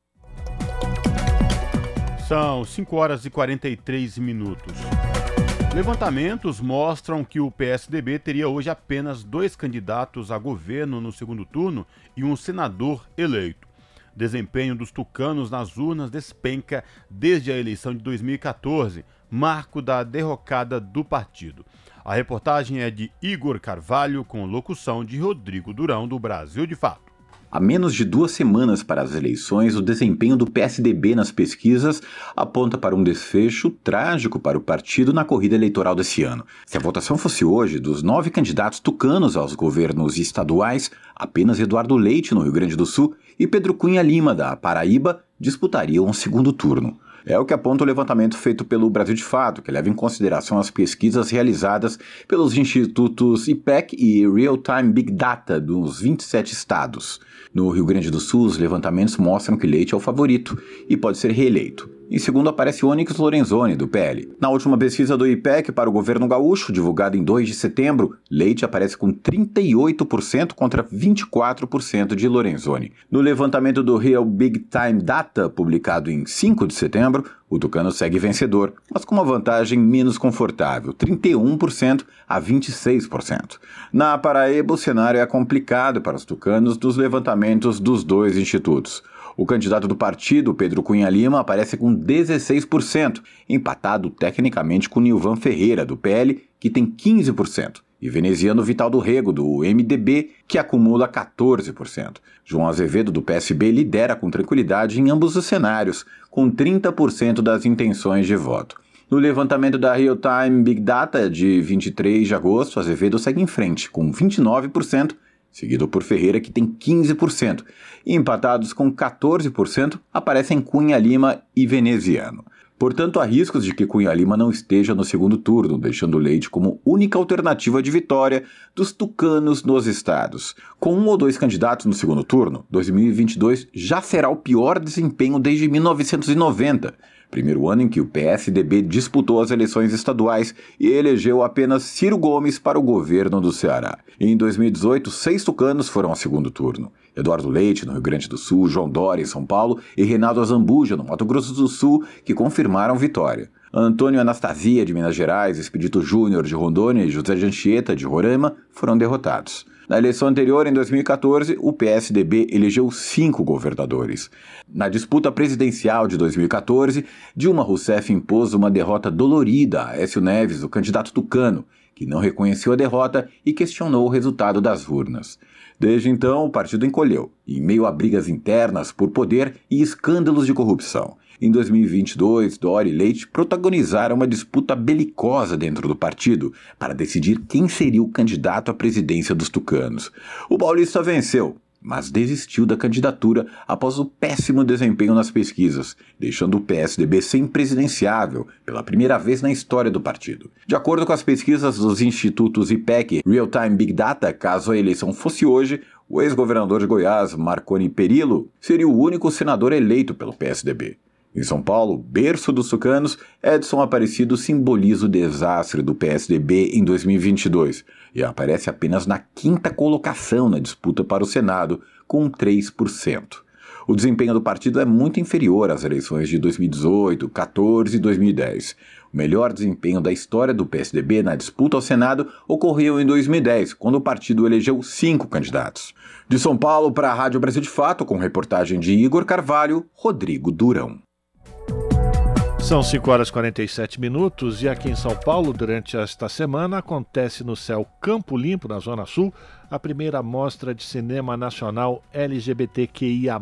São 5 horas e 43 minutos. Levantamentos mostram que o PSDB teria hoje apenas dois candidatos a governo no segundo turno e um senador eleito. Desempenho dos tucanos nas urnas despenca desde a eleição de 2014, marco da derrocada do partido. A reportagem é de Igor Carvalho, com locução de Rodrigo Durão, do Brasil de Fato. A menos de duas semanas para as eleições, o desempenho do PSDB nas pesquisas aponta para um desfecho trágico para o partido na corrida eleitoral desse ano. Se a votação fosse hoje, dos nove candidatos tucanos aos governos estaduais, apenas Eduardo Leite, no Rio Grande do Sul, e Pedro Cunha Lima, da Paraíba, disputariam um segundo turno. É o que aponta o levantamento feito pelo Brasil de Fato, que leva em consideração as pesquisas realizadas pelos institutos IPEC e Real Time Big Data dos 27 estados. No Rio Grande do Sul, os levantamentos mostram que Leite é o favorito e pode ser reeleito. Em segundo aparece Onyx Lorenzoni, do PL. Na última pesquisa do IPEC para o governo gaúcho, divulgada em 2 de setembro, Leite aparece com 38% contra 24% de Lorenzoni. No levantamento do Real Big Time Data, publicado em 5 de setembro, o Tucano segue vencedor, mas com uma vantagem menos confortável, 31% a 26%. Na Paraíba, o cenário é complicado para os tucanos dos levantamentos dos dois institutos. O candidato do partido, Pedro Cunha Lima, aparece com 16%, empatado tecnicamente com Nilvan Ferreira, do PL, que tem 15%, e veneziano Vital do Rego, do MDB, que acumula 14%. João Azevedo, do PSB, lidera com tranquilidade em ambos os cenários, com 30% das intenções de voto. No levantamento da Real Time Big Data de 23 de agosto, Azevedo segue em frente, com 29%, seguido por Ferreira, que tem 15%. E empatados com 14% aparecem Cunha Lima e Veneziano. Portanto, há riscos de que Cunha Lima não esteja no segundo turno, deixando Leite como única alternativa de vitória dos tucanos nos estados. Com um ou dois candidatos no segundo turno, 2022 já será o pior desempenho desde 1990 primeiro ano em que o PSDB disputou as eleições estaduais e elegeu apenas Ciro Gomes para o governo do Ceará. Em 2018, seis tucanos foram ao segundo turno. Eduardo Leite, no Rio Grande do Sul, João Dória, em São Paulo, e Reinaldo Azambuja, no Mato Grosso do Sul, que confirmaram vitória. Antônio Anastasia, de Minas Gerais, Expedito Júnior, de Rondônia, e José de Anchieta, de Roraima, foram derrotados. Na eleição anterior, em 2014, o PSDB elegeu cinco governadores. Na disputa presidencial de 2014, Dilma Rousseff impôs uma derrota dolorida a Écio Neves, o candidato tucano, que não reconheceu a derrota e questionou o resultado das urnas. Desde então, o partido encolheu, em meio a brigas internas por poder e escândalos de corrupção. Em 2022, Dori e Leite protagonizaram uma disputa belicosa dentro do partido para decidir quem seria o candidato à presidência dos tucanos. O paulista venceu, mas desistiu da candidatura após o péssimo desempenho nas pesquisas, deixando o PSDB sem presidenciável pela primeira vez na história do partido. De acordo com as pesquisas dos institutos IPEC Real Time Big Data, caso a eleição fosse hoje, o ex-governador de Goiás, Marconi Perillo, seria o único senador eleito pelo PSDB. Em São Paulo, berço dos tucanos, Edson Aparecido simboliza o desastre do PSDB em 2022 e aparece apenas na quinta colocação na disputa para o Senado, com 3%. O desempenho do partido é muito inferior às eleições de 2018, 14 e 2010. O melhor desempenho da história do PSDB na disputa ao Senado ocorreu em 2010, quando o partido elegeu cinco candidatos. De São Paulo para a Rádio Brasil de Fato, com reportagem de Igor Carvalho, Rodrigo Durão. São 5 horas e 47 minutos e aqui em São Paulo, durante esta semana, acontece no céu Campo Limpo, na Zona Sul, a primeira mostra de cinema nacional LGBTQIA.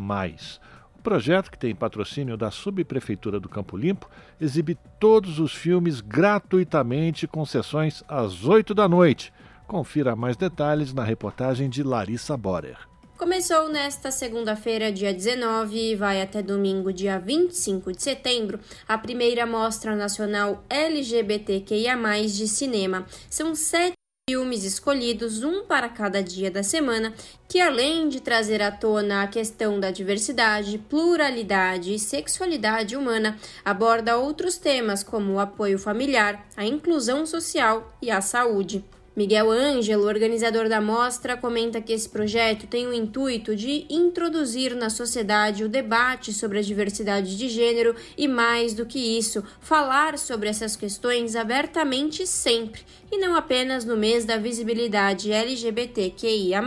O projeto, que tem patrocínio da Subprefeitura do Campo Limpo, exibe todos os filmes gratuitamente com sessões às 8 da noite. Confira mais detalhes na reportagem de Larissa Borer. Começou nesta segunda-feira, dia 19, e vai até domingo, dia 25 de setembro, a primeira Mostra Nacional LGBTQIA, de cinema. São sete filmes escolhidos, um para cada dia da semana, que além de trazer à tona a questão da diversidade, pluralidade e sexualidade humana, aborda outros temas como o apoio familiar, a inclusão social e a saúde. Miguel Ângelo, organizador da mostra, comenta que esse projeto tem o intuito de introduzir na sociedade o debate sobre a diversidade de gênero e, mais do que isso, falar sobre essas questões abertamente sempre, e não apenas no mês da visibilidade LGBTQIA.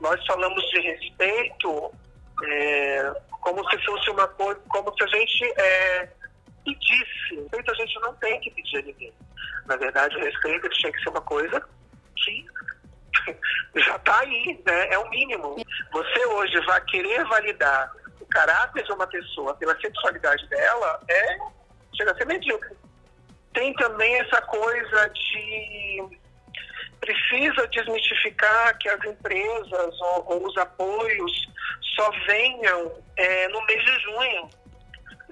Nós falamos de respeito é, como se fosse uma coisa, como se a gente é, pedisse. Respeito a gente não tem que pedir a ninguém. Na verdade, o respeito tinha que ser uma coisa que já está aí, né? é o mínimo. Você hoje vai querer validar o caráter de uma pessoa pela sexualidade dela, é chega a ser medíocre. Tem também essa coisa de precisa desmistificar que as empresas ou, ou os apoios só venham é, no mês de junho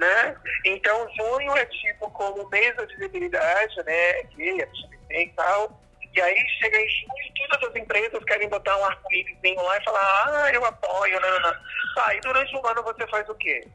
né? Então, junho é tipo como mês da visibilidade, né? LGBT e tal. E aí chega em junho, todas as empresas querem botar um arco-íris lá e falar, ah, eu apoio, não, não. Tá, e durante um ano você faz o quê?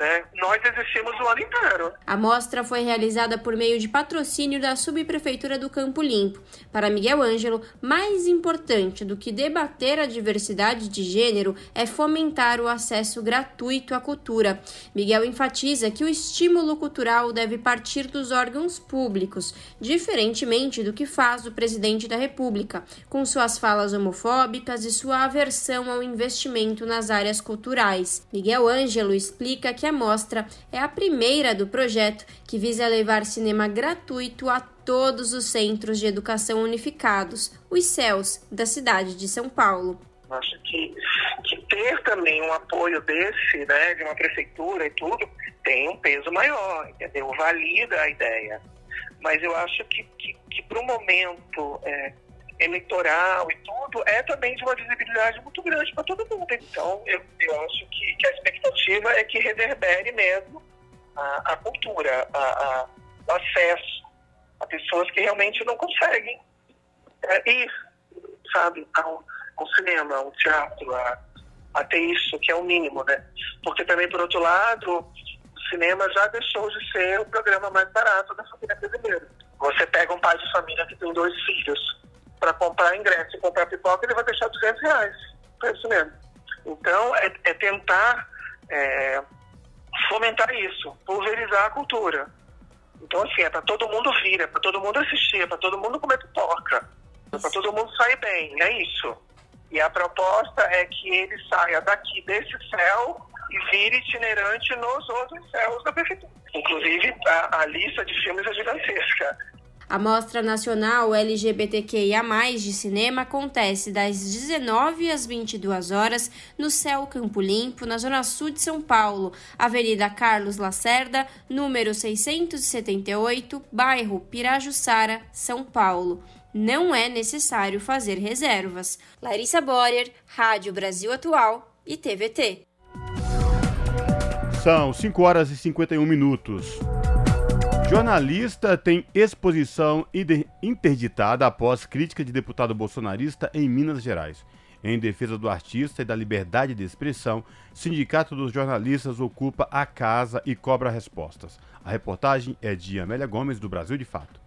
Né? Nós existimos o ano inteiro. A mostra foi realizada por meio de patrocínio da Subprefeitura do Campo Limpo. Para Miguel Ângelo, mais importante do que debater a diversidade de gênero é fomentar o acesso gratuito à cultura. Miguel enfatiza que o estímulo cultural deve partir dos órgãos públicos, diferentemente do que faz o presidente da República, com suas falas homofóbicas e sua aversão ao investimento nas áreas culturais. Miguel Ângelo explica que a mostra é a primeira do projeto que visa levar cinema gratuito a todos os centros de educação unificados, os CELS, da cidade de São Paulo. Acho que, que ter também um apoio desse, né, de uma prefeitura e tudo, tem um peso maior, entendeu? Valida a ideia. Mas eu acho que, que, que para o momento é, eleitoral e tudo, é também de uma visibilidade muito grande para todo mundo. Então, eu, eu acho que, que, a expectativa é que reverbere mesmo a, a cultura, a, a, o acesso a pessoas que realmente não conseguem é, ir, sabe, ao, ao, cinema, ao teatro, a, a ter isso, que é o mínimo, né? Porque também, por outro lado, o cinema já deixou de ser o programa mais barato da família brasileira. Você pega um pai de família que tem dois filhos, para comprar ingresso e comprar pipoca, ele vai deixar 200 reais para isso mesmo. Então, é, é tentar é, fomentar isso, pulverizar a cultura. Então, assim, é para todo mundo vir, é para todo mundo assistir, é para todo mundo comer pipoca, é para todo mundo sair bem, é isso. E a proposta é que ele saia daqui desse céu e vire itinerante nos outros céus da prefeitura. Inclusive, a, a lista de filmes é gigantesca. A Mostra Nacional LGBTQIA+, de cinema acontece das 19 às 22 horas no Céu Campo Limpo, na zona sul de São Paulo, Avenida Carlos Lacerda, número 678, bairro Pirajussara, São Paulo. Não é necessário fazer reservas. Larissa Borer, Rádio Brasil Atual e TVT. São 5 horas e 51 minutos. Jornalista tem exposição interditada após crítica de deputado bolsonarista em Minas Gerais. Em defesa do artista e da liberdade de expressão, Sindicato dos Jornalistas ocupa a casa e cobra respostas. A reportagem é de Amélia Gomes, do Brasil de Fato.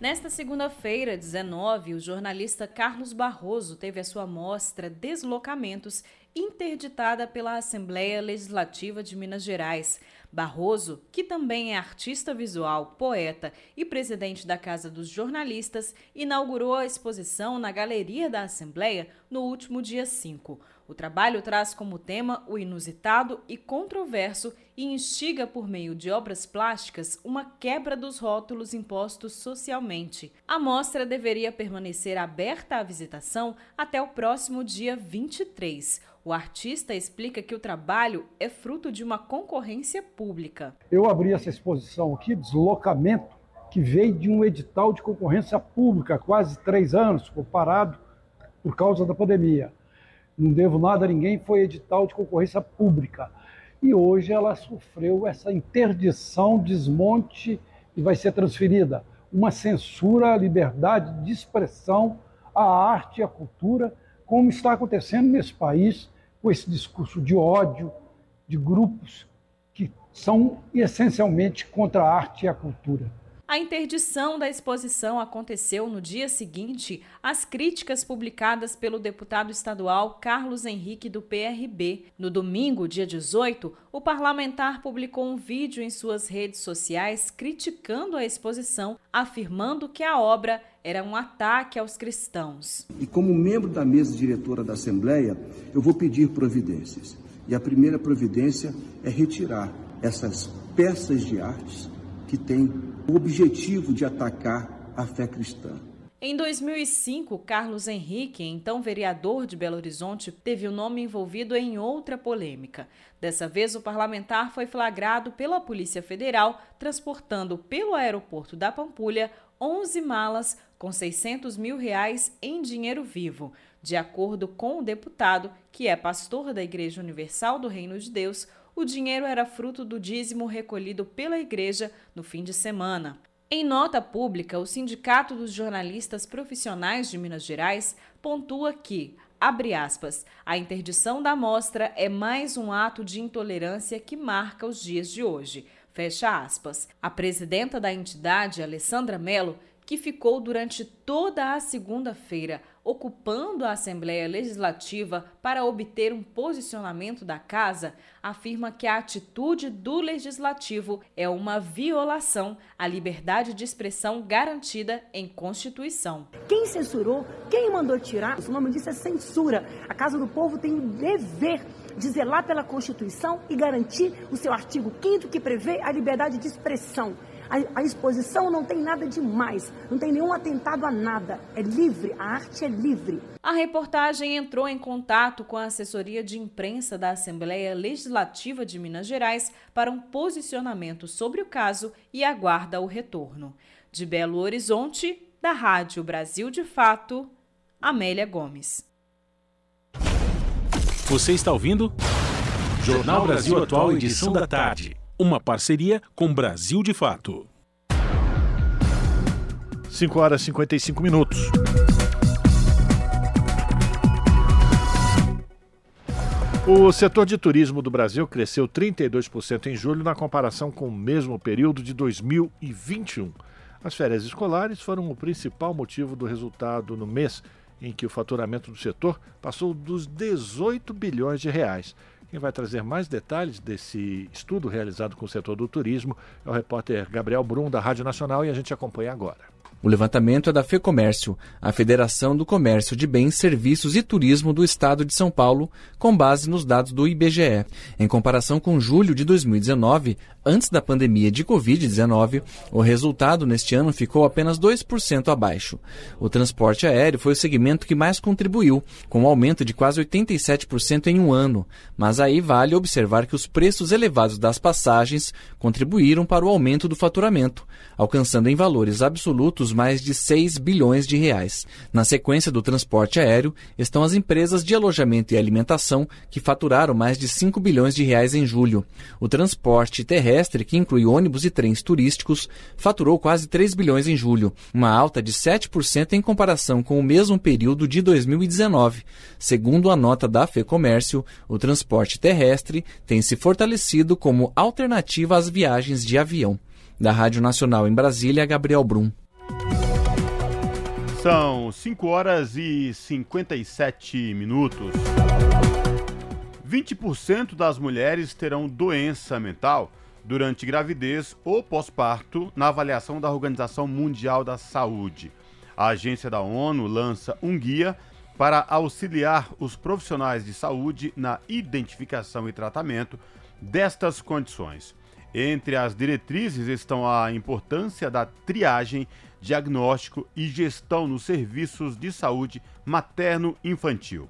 Nesta segunda-feira, 19, o jornalista Carlos Barroso teve a sua mostra Deslocamentos interditada pela Assembleia Legislativa de Minas Gerais. Barroso, que também é artista visual, poeta e presidente da Casa dos Jornalistas, inaugurou a exposição na Galeria da Assembleia no último dia 5. O trabalho traz como tema o inusitado e controverso e instiga por meio de obras plásticas uma quebra dos rótulos impostos socialmente. A mostra deveria permanecer aberta à visitação até o próximo dia 23. O artista explica que o trabalho é fruto de uma concorrência pública. Eu abri essa exposição aqui, Deslocamento, que veio de um edital de concorrência pública quase três anos, parado por causa da pandemia não devo nada a ninguém, foi edital de concorrência pública. E hoje ela sofreu essa interdição, desmonte e vai ser transferida. Uma censura à liberdade de expressão, à arte e à cultura, como está acontecendo nesse país, com esse discurso de ódio de grupos que são essencialmente contra a arte e a cultura. A interdição da exposição aconteceu no dia seguinte às críticas publicadas pelo deputado estadual Carlos Henrique do PRB. No domingo, dia 18, o parlamentar publicou um vídeo em suas redes sociais criticando a exposição, afirmando que a obra era um ataque aos cristãos. E como membro da mesa diretora da Assembleia, eu vou pedir providências. E a primeira providência é retirar essas peças de artes que têm o objetivo de atacar a fé cristã. Em 2005, Carlos Henrique, então vereador de Belo Horizonte, teve o nome envolvido em outra polêmica. Dessa vez, o parlamentar foi flagrado pela Polícia Federal transportando pelo aeroporto da Pampulha 11 malas com 600 mil reais em dinheiro vivo. De acordo com o deputado, que é pastor da Igreja Universal do Reino de Deus, o dinheiro era fruto do dízimo recolhido pela igreja no fim de semana. Em nota pública, o Sindicato dos Jornalistas Profissionais de Minas Gerais pontua que Abre aspas. A interdição da amostra é mais um ato de intolerância que marca os dias de hoje. Fecha aspas. A presidenta da entidade, Alessandra Mello, que ficou durante toda a segunda-feira ocupando a Assembleia Legislativa para obter um posicionamento da Casa, afirma que a atitude do Legislativo é uma violação à liberdade de expressão garantida em Constituição. Quem censurou, quem mandou tirar, o nome disso é censura. A Casa do Povo tem o dever de zelar pela Constituição e garantir o seu artigo 5 que prevê a liberdade de expressão. A, a, exposição não tem nada demais, não tem nenhum atentado a nada. É livre, a arte é livre. A reportagem entrou em contato com a assessoria de imprensa da Assembleia Legislativa de Minas Gerais para um posicionamento sobre o caso e aguarda o retorno. De Belo Horizonte, da Rádio Brasil de Fato, Amélia Gomes. Você está ouvindo? Jornal Brasil Atual, edição da tarde uma parceria com Brasil de Fato. 5 horas e 55 minutos. O setor de turismo do Brasil cresceu 32% em julho na comparação com o mesmo período de 2021. As férias escolares foram o principal motivo do resultado no mês em que o faturamento do setor passou dos 18 bilhões de reais. Quem vai trazer mais detalhes desse estudo realizado com o setor do turismo é o repórter Gabriel Brum, da Rádio Nacional, e a gente acompanha agora. O levantamento é da FEComércio, a Federação do Comércio de Bens, Serviços e Turismo do Estado de São Paulo, com base nos dados do IBGE. Em comparação com julho de 2019, antes da pandemia de Covid-19, o resultado neste ano ficou apenas 2% abaixo. O transporte aéreo foi o segmento que mais contribuiu, com um aumento de quase 87% em um ano. Mas aí vale observar que os preços elevados das passagens contribuíram para o aumento do faturamento, alcançando em valores absolutos mais de 6 bilhões de reais. Na sequência do transporte aéreo estão as empresas de alojamento e alimentação, que faturaram mais de 5 bilhões de reais em julho. O transporte terrestre terrestre, que inclui ônibus e trens turísticos, faturou quase 3 bilhões em julho, uma alta de 7% em comparação com o mesmo período de 2019. Segundo a nota da FEComércio, o transporte terrestre tem se fortalecido como alternativa às viagens de avião. Da Rádio Nacional em Brasília, Gabriel Brum. São 5 horas e 57 minutos. 20% das mulheres terão doença mental durante gravidez ou pós-parto na avaliação da Organização Mundial da Saúde. A agência da ONU lança um guia para auxiliar os profissionais de saúde na identificação e tratamento destas condições. Entre as diretrizes estão a importância da triagem, diagnóstico e gestão nos serviços de saúde materno-infantil.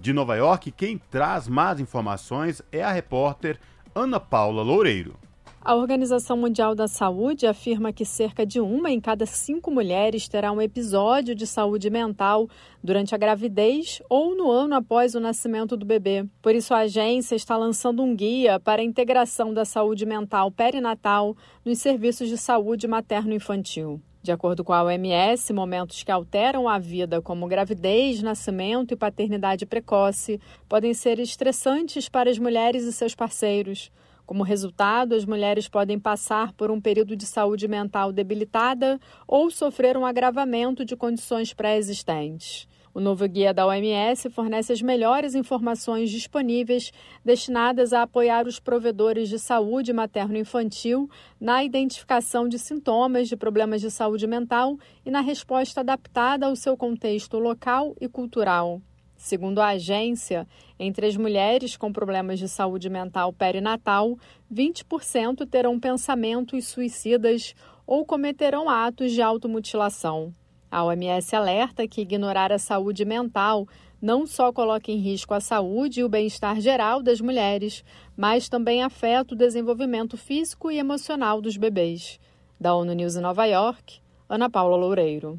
De Nova York, quem traz mais informações é a repórter Ana Paula Loureiro. A Organização Mundial da Saúde afirma que cerca de uma em cada cinco mulheres terá um episódio de saúde mental durante a gravidez ou no ano após o nascimento do bebê. Por isso, a agência está lançando um guia para a integração da saúde mental perinatal nos serviços de saúde materno-infantil. De acordo com a OMS, momentos que alteram a vida, como gravidez, nascimento e paternidade precoce, podem ser estressantes para as mulheres e seus parceiros. Como resultado, as mulheres podem passar por um período de saúde mental debilitada ou sofrer um agravamento de condições pré-existentes. O novo guia da OMS fornece as melhores informações disponíveis destinadas a apoiar os provedores de saúde materno-infantil na identificação de sintomas de problemas de saúde mental e na resposta adaptada ao seu contexto local e cultural. Segundo a agência, entre as mulheres com problemas de saúde mental perinatal, 20% terão pensamentos suicidas ou cometerão atos de automutilação. A OMS alerta que ignorar a saúde mental não só coloca em risco a saúde e o bem-estar geral das mulheres, mas também afeta o desenvolvimento físico e emocional dos bebês. Da ONU News em Nova York, Ana Paula Loureiro.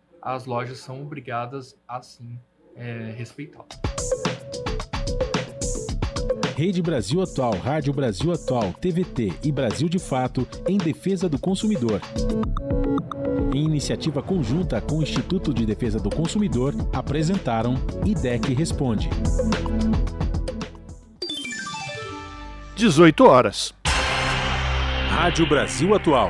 as lojas são obrigadas a sim é, respeitá-lo. Rede Brasil Atual, Rádio Brasil Atual, TVT e Brasil de Fato em defesa do consumidor. Em iniciativa conjunta com o Instituto de Defesa do Consumidor, apresentaram IDEC Responde. 18 horas. Rádio Brasil Atual.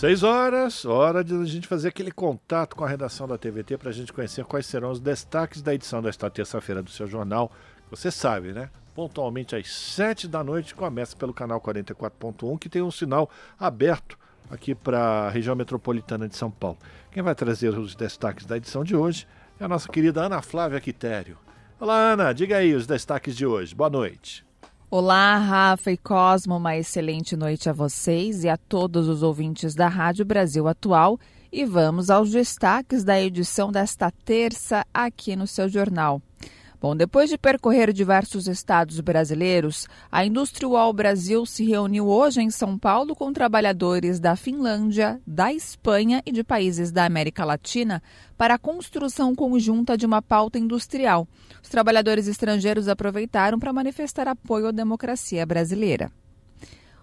Seis horas, hora de a gente fazer aquele contato com a redação da TVT para a gente conhecer quais serão os destaques da edição desta terça-feira do seu jornal. Você sabe, né? Pontualmente às sete da noite, começa pelo canal 44.1, que tem um sinal aberto aqui para a região metropolitana de São Paulo. Quem vai trazer os destaques da edição de hoje é a nossa querida Ana Flávia Quitério. Olá, Ana, diga aí os destaques de hoje. Boa noite. Olá, Rafa e Cosmo, uma excelente noite a vocês e a todos os ouvintes da Rádio Brasil Atual. E vamos aos destaques da edição desta terça aqui no seu jornal. Bom, depois de percorrer diversos estados brasileiros, a Industrial Brasil se reuniu hoje em São Paulo com trabalhadores da Finlândia, da Espanha e de países da América Latina para a construção conjunta de uma pauta industrial. Os trabalhadores estrangeiros aproveitaram para manifestar apoio à democracia brasileira.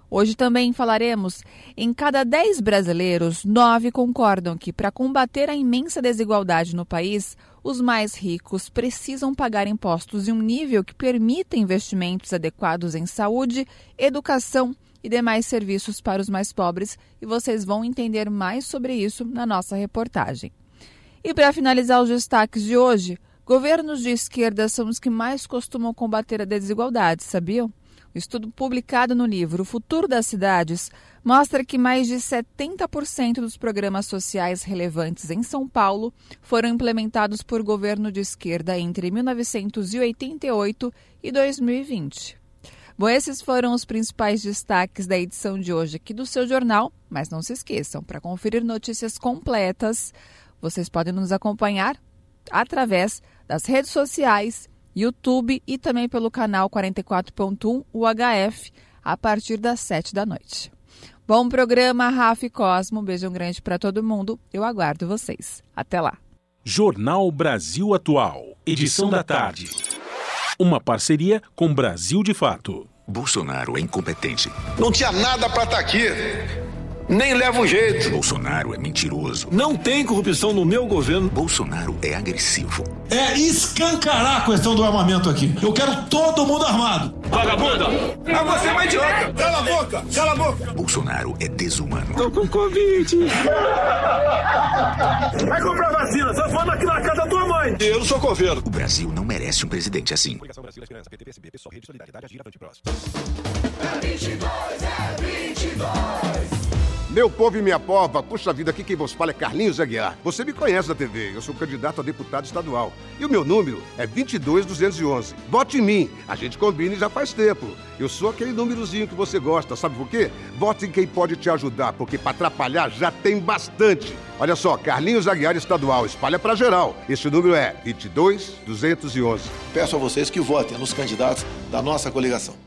Hoje também falaremos: em cada 10 brasileiros, 9 concordam que, para combater a imensa desigualdade no país, os mais ricos precisam pagar impostos em um nível que permita investimentos adequados em saúde, educação e demais serviços para os mais pobres, e vocês vão entender mais sobre isso na nossa reportagem. E para finalizar os destaques de hoje, governos de esquerda são os que mais costumam combater a desigualdade, sabiam? O estudo publicado no livro O Futuro das Cidades mostra que mais de 70% dos programas sociais relevantes em São Paulo foram implementados por governo de esquerda entre 1988 e 2020. Bom, esses foram os principais destaques da edição de hoje aqui do seu jornal, mas não se esqueçam, para conferir notícias completas, vocês podem nos acompanhar através das redes sociais YouTube e também pelo canal 44.1 UHF a partir das 7 da noite. Bom programa, Rafa e Cosmo. Um beijo grande para todo mundo. Eu aguardo vocês. Até lá. Jornal Brasil Atual, edição da tarde. Uma parceria com Brasil de Fato. Bolsonaro é incompetente. Não tinha nada para estar tá aqui nem leva o jeito. Bolsonaro é mentiroso. Não tem corrupção no meu governo. Bolsonaro é agressivo. É escancarar a questão do armamento aqui. Eu quero todo mundo armado. Vagabunda! Ah, você é uma idiota! Cala a boca! Cala a boca! Bolsonaro é desumano. Tô com Covid. Vai comprar vacina, só falando aqui na casa da tua mãe. Eu não sou governo. O Brasil não merece um presidente assim. É 22, é 22. Meu povo e minha pova, puxa vida, aqui quem vos fala é Carlinhos Aguiar. Você me conhece da TV, eu sou candidato a deputado estadual. E o meu número é 22211. Vote em mim, a gente combina e já faz tempo. Eu sou aquele númerozinho que você gosta, sabe por quê? Vote em quem pode te ajudar, porque para atrapalhar já tem bastante. Olha só, Carlinhos Aguiar Estadual, espalha para geral. Esse número é 22211. Peço a vocês que votem nos candidatos da nossa coligação.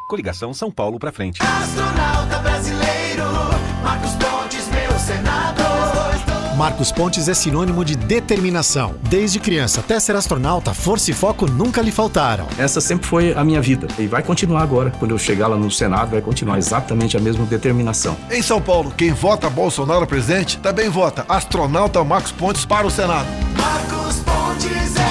Coligação São Paulo para frente. Astronauta brasileiro, Marcos Pontes, meu senador. Marcos Pontes é sinônimo de determinação. Desde criança até ser astronauta, força e foco nunca lhe faltaram. Essa sempre foi a minha vida e vai continuar agora. Quando eu chegar lá no Senado, vai continuar exatamente a mesma determinação. Em São Paulo, quem vota Bolsonaro presidente também vota astronauta Marcos Pontes para o Senado. Marcos Pontes é 222.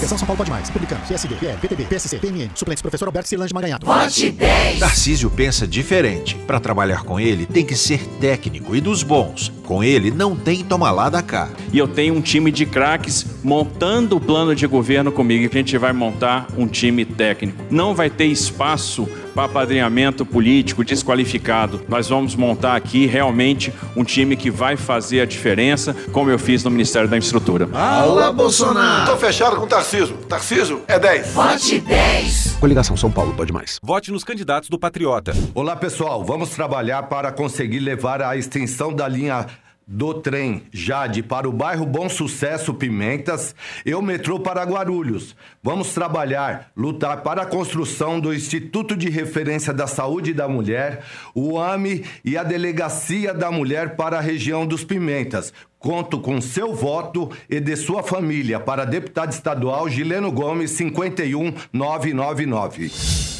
Coligação São Paulo pode mais. Republicano, PSD, PL, PTB, PSC, PMN. Suplentes, professor Alberto Silange Maganhato. Vote 10. Tarcísio pensa diferente. Para trabalhar com ele, tem que ser técnico e dos bons. Com ele, não tem toma lá da cá. E eu tenho um time de craques montando o plano de governo comigo. A gente vai montar um time técnico. Não vai ter espaço apadrinhamento político desqualificado. Nós vamos montar aqui realmente um time que vai fazer a diferença, como eu fiz no Ministério da Infraestrutura. Alá, Bolsonaro! Tô fechado com o Tarcísio. Tarcísio é 10. Vote 10. Coligação São Paulo pode mais. Vote nos candidatos do Patriota. Olá, pessoal. Vamos trabalhar para conseguir levar a extensão da linha do trem Jade para o bairro Bom Sucesso Pimentas e o metrô para Guarulhos. Vamos trabalhar, lutar para a construção do Instituto de Referência da Saúde da Mulher, o AME e a Delegacia da Mulher para a região dos Pimentas. Conto com seu voto e de sua família para deputado estadual Gileno Gomes 51999.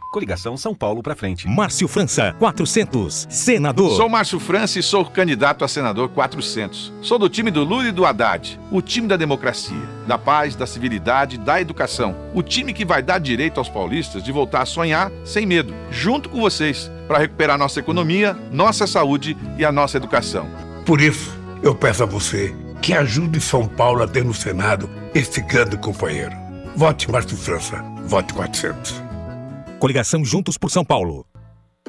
Coligação São Paulo para frente. Márcio França, 400, senador. Sou Márcio França e sou candidato a senador 400. Sou do time do Lula e do Haddad, o time da democracia, da paz, da civilidade, da educação. O time que vai dar direito aos paulistas de voltar a sonhar sem medo, junto com vocês, para recuperar nossa economia, nossa saúde e a nossa educação. Por isso, eu peço a você que ajude São Paulo a ter no Senado esse grande companheiro. Vote Márcio França, vote 400. Coligação Juntos por São Paulo.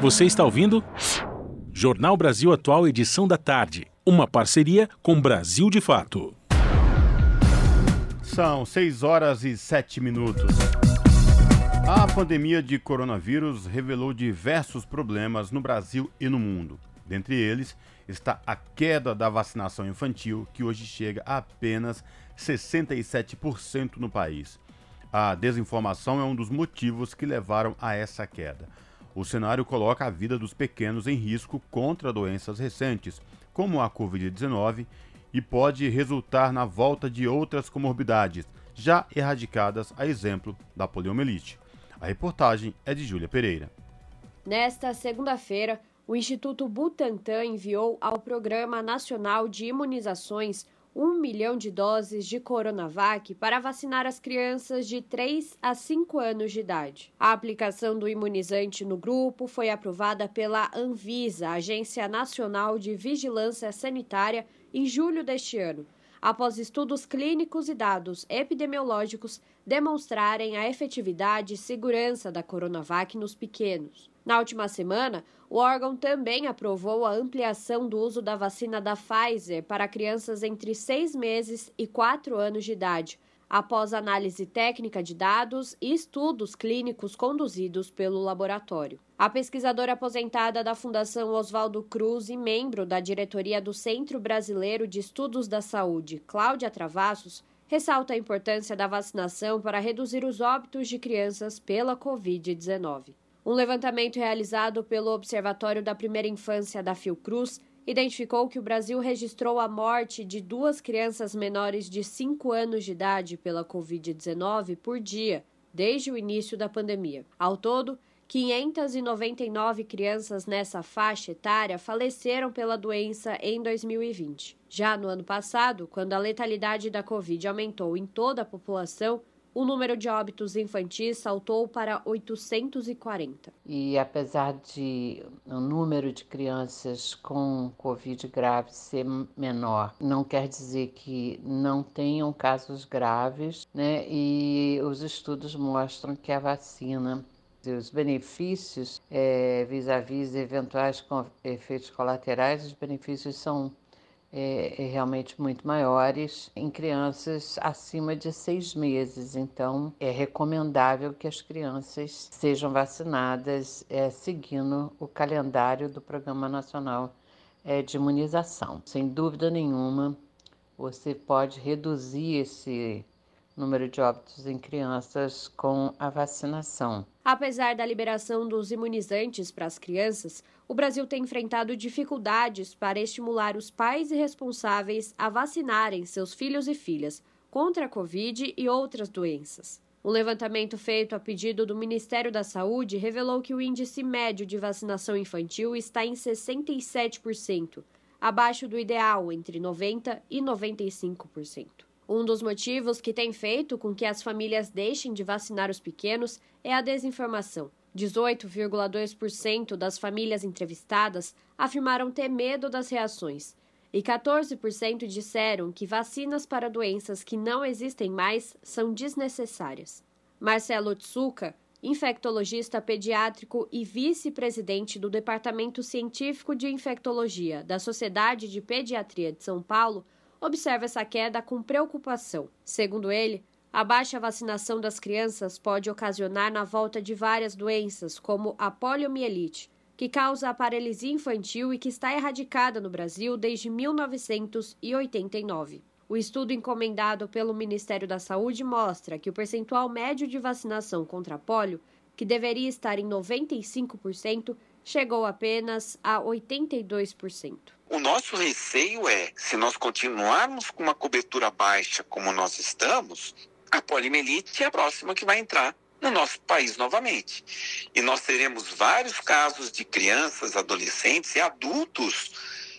Você está ouvindo? Jornal Brasil Atual, edição da tarde. Uma parceria com Brasil de Fato. São 6 horas e 7 minutos. A pandemia de coronavírus revelou diversos problemas no Brasil e no mundo. Dentre eles está a queda da vacinação infantil, que hoje chega a apenas 67% no país. A desinformação é um dos motivos que levaram a essa queda. O cenário coloca a vida dos pequenos em risco contra doenças recentes, como a Covid-19, e pode resultar na volta de outras comorbidades, já erradicadas, a exemplo da poliomielite. A reportagem é de Júlia Pereira. Nesta segunda-feira, o Instituto Butantan enviou ao Programa Nacional de Imunizações um milhão de doses de Coronavac para vacinar as crianças de 3 a 5 anos de idade. A aplicação do imunizante no grupo foi aprovada pela Anvisa, Agência Nacional de Vigilância Sanitária, em julho deste ano, após estudos clínicos e dados epidemiológicos demonstrarem a efetividade e segurança da Coronavac nos pequenos. Na última semana, o órgão também aprovou a ampliação do uso da vacina da Pfizer para crianças entre 6 meses e 4 anos de idade. após análise técnica de dados e estudos clínicos conduzidos pelo laboratório. A pesquisadora aposentada da Fundação Oswaldo Cruz e membro da diretoria do Centro Brasileiro de Estudos da Saúde, Cláudia Travassos, ressalta a importância da vacinação para reduzir os óbitos de crianças pela Covid-19. Um levantamento realizado pelo Observatório da Primeira Infância da Fiocruz identificou que o Brasil registrou a morte de duas crianças menores de 5 anos de idade pela Covid-19 por dia, desde o início da pandemia. Ao todo, 599 crianças nessa faixa etária faleceram pela doença em 2020. Já no ano passado, quando a letalidade da Covid aumentou em toda a população, o número de óbitos infantis saltou para 840. E apesar de o número de crianças com Covid grave ser menor, não quer dizer que não tenham casos graves, né? E os estudos mostram que a vacina os benefícios é, vis-à-vis eventuais efeitos colaterais, os benefícios são é, é, realmente muito maiores em crianças acima de seis meses. Então, é recomendável que as crianças sejam vacinadas é, seguindo o calendário do Programa Nacional é, de Imunização. Sem dúvida nenhuma, você pode reduzir esse número de óbitos em crianças com a vacinação. Apesar da liberação dos imunizantes para as crianças, o Brasil tem enfrentado dificuldades para estimular os pais e responsáveis a vacinarem seus filhos e filhas contra a Covid e outras doenças. Um levantamento feito a pedido do Ministério da Saúde revelou que o índice médio de vacinação infantil está em 67%, abaixo do ideal, entre 90% e 95%. Um dos motivos que tem feito com que as famílias deixem de vacinar os pequenos é a desinformação. 18,2% das famílias entrevistadas afirmaram ter medo das reações e 14% disseram que vacinas para doenças que não existem mais são desnecessárias. Marcelo Tsuka, infectologista pediátrico e vice-presidente do Departamento Científico de Infectologia da Sociedade de Pediatria de São Paulo, observa essa queda com preocupação. Segundo ele, a baixa vacinação das crianças pode ocasionar na volta de várias doenças, como a poliomielite, que causa a paralisia infantil e que está erradicada no Brasil desde 1989. O estudo encomendado pelo Ministério da Saúde mostra que o percentual médio de vacinação contra polio, que deveria estar em 95%, chegou apenas a 82%. O nosso receio é, se nós continuarmos com uma cobertura baixa como nós estamos, a poliomielite é a próxima que vai entrar no nosso país novamente. E nós teremos vários casos de crianças, adolescentes e adultos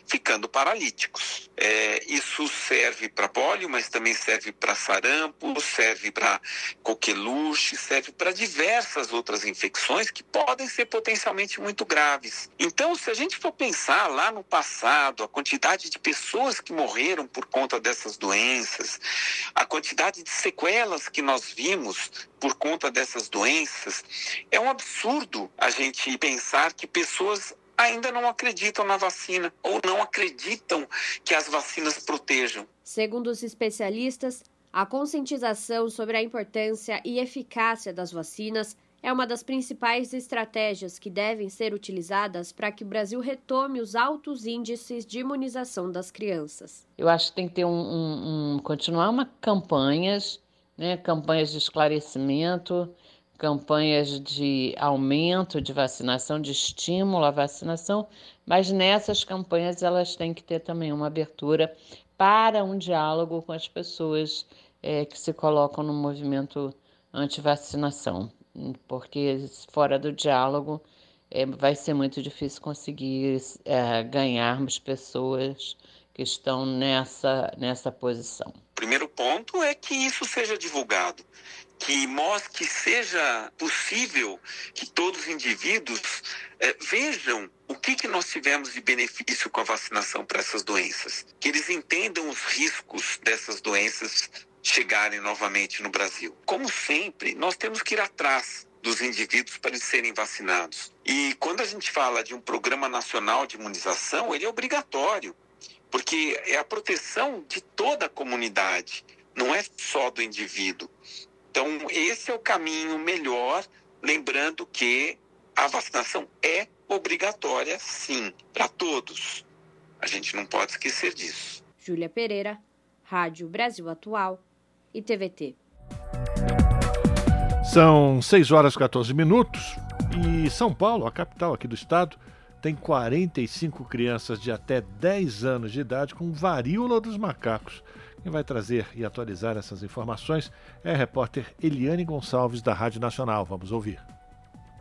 ficando paralíticos. É, isso serve para pólio, mas também serve para sarampo, serve para coqueluche, serve para diversas outras infecções que podem ser potencialmente muito graves. Então, se a gente for pensar lá no passado, a quantidade de pessoas que morreram por conta dessas doenças, a quantidade de sequelas que nós vimos por conta dessas doenças, é um absurdo a gente pensar que pessoas ainda não acreditam na vacina ou não acreditam que as vacinas protejam. Segundo os especialistas, a conscientização sobre a importância e eficácia das vacinas é uma das principais estratégias que devem ser utilizadas para que o Brasil retome os altos índices de imunização das crianças. Eu acho que tem que ter um, um, um continuar uma campanhas, né, campanhas de esclarecimento, campanhas de aumento de vacinação, de estímulo à vacinação, mas nessas campanhas elas têm que ter também uma abertura para um diálogo com as pessoas é, que se colocam no movimento anti-vacinação, porque fora do diálogo é, vai ser muito difícil conseguir é, ganharmos pessoas que estão nessa, nessa posição. Primeiro ponto é que isso seja divulgado que mostre que seja possível que todos os indivíduos eh, vejam o que, que nós tivemos de benefício com a vacinação para essas doenças, que eles entendam os riscos dessas doenças chegarem novamente no Brasil. Como sempre, nós temos que ir atrás dos indivíduos para eles serem vacinados. E quando a gente fala de um programa nacional de imunização, ele é obrigatório, porque é a proteção de toda a comunidade não é só do indivíduo. Então, esse é o caminho melhor, lembrando que a vacinação é obrigatória, sim, para todos. A gente não pode esquecer disso. Júlia Pereira, Rádio Brasil Atual e TVT. São 6 horas e 14 minutos e São Paulo, a capital aqui do estado, tem 45 crianças de até 10 anos de idade com varíola dos macacos. Quem vai trazer e atualizar essas informações é a repórter Eliane Gonçalves, da Rádio Nacional. Vamos ouvir.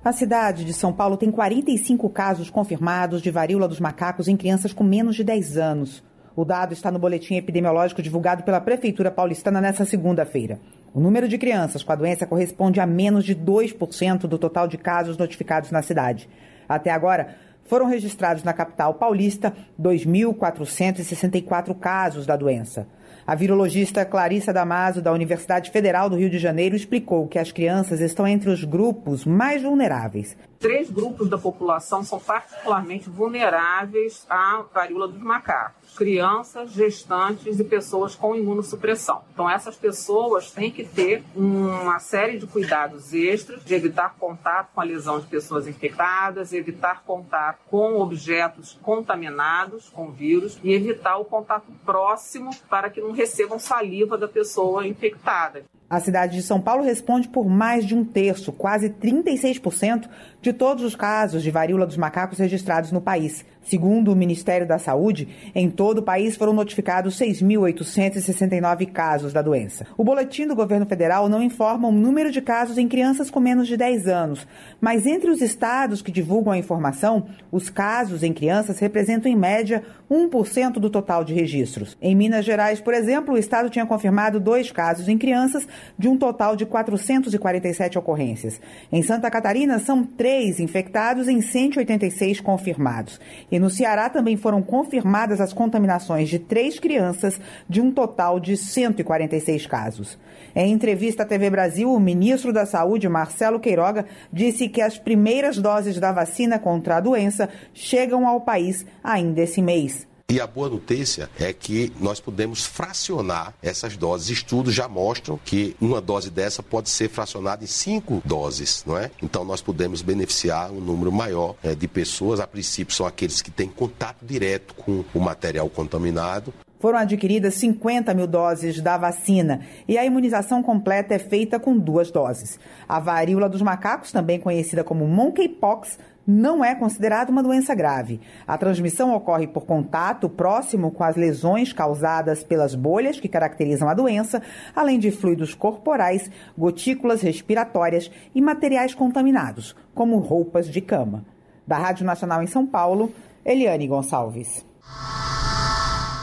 A cidade de São Paulo tem 45 casos confirmados de varíola dos macacos em crianças com menos de 10 anos. O dado está no boletim epidemiológico divulgado pela Prefeitura Paulistana nesta segunda-feira. O número de crianças com a doença corresponde a menos de 2% do total de casos notificados na cidade. Até agora, foram registrados na capital paulista 2.464 casos da doença. A virologista Clarissa Damaso, da Universidade Federal do Rio de Janeiro, explicou que as crianças estão entre os grupos mais vulneráveis. Três grupos da população são particularmente vulneráveis à varíola dos macacos crianças, gestantes e pessoas com imunossupressão. Então, essas pessoas têm que ter uma série de cuidados extras, de evitar contato com a lesão de pessoas infectadas, evitar contato com objetos contaminados com vírus e evitar o contato próximo para que não recebam saliva da pessoa infectada. A cidade de São Paulo responde por mais de um terço, quase 36%, de todos os casos de varíola dos macacos registrados no país. Segundo o Ministério da Saúde, em todo o país foram notificados 6.869 casos da doença. O boletim do governo federal não informa o número de casos em crianças com menos de 10 anos, mas entre os estados que divulgam a informação, os casos em crianças representam em média 1% do total de registros. Em Minas Gerais, por exemplo, o estado tinha confirmado dois casos em crianças, de um total de 447 ocorrências. Em Santa Catarina, são três infectados em 186 confirmados. E no Ceará também foram confirmadas as contaminações de três crianças, de um total de 146 casos. Em entrevista à TV Brasil, o ministro da Saúde, Marcelo Queiroga, disse que as primeiras doses da vacina contra a doença chegam ao país ainda esse mês. E a boa notícia é que nós podemos fracionar essas doses. Estudos já mostram que uma dose dessa pode ser fracionada em cinco doses, não é? Então nós podemos beneficiar um número maior é, de pessoas. A princípio são aqueles que têm contato direto com o material contaminado. Foram adquiridas 50 mil doses da vacina e a imunização completa é feita com duas doses. A varíola dos macacos, também conhecida como monkeypox, não é considerada uma doença grave. A transmissão ocorre por contato próximo com as lesões causadas pelas bolhas que caracterizam a doença, além de fluidos corporais, gotículas respiratórias e materiais contaminados, como roupas de cama. Da Rádio Nacional em São Paulo, Eliane Gonçalves.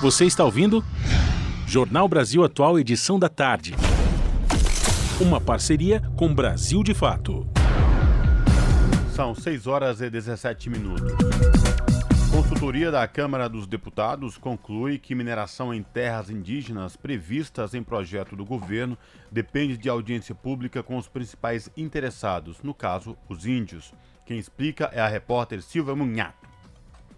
Você está ouvindo? Jornal Brasil Atual, edição da tarde. Uma parceria com Brasil de Fato. São 6 horas e 17 minutos. Consultoria da Câmara dos Deputados conclui que mineração em terras indígenas previstas em projeto do governo depende de audiência pública com os principais interessados, no caso, os índios. Quem explica é a repórter Silvia Munhato.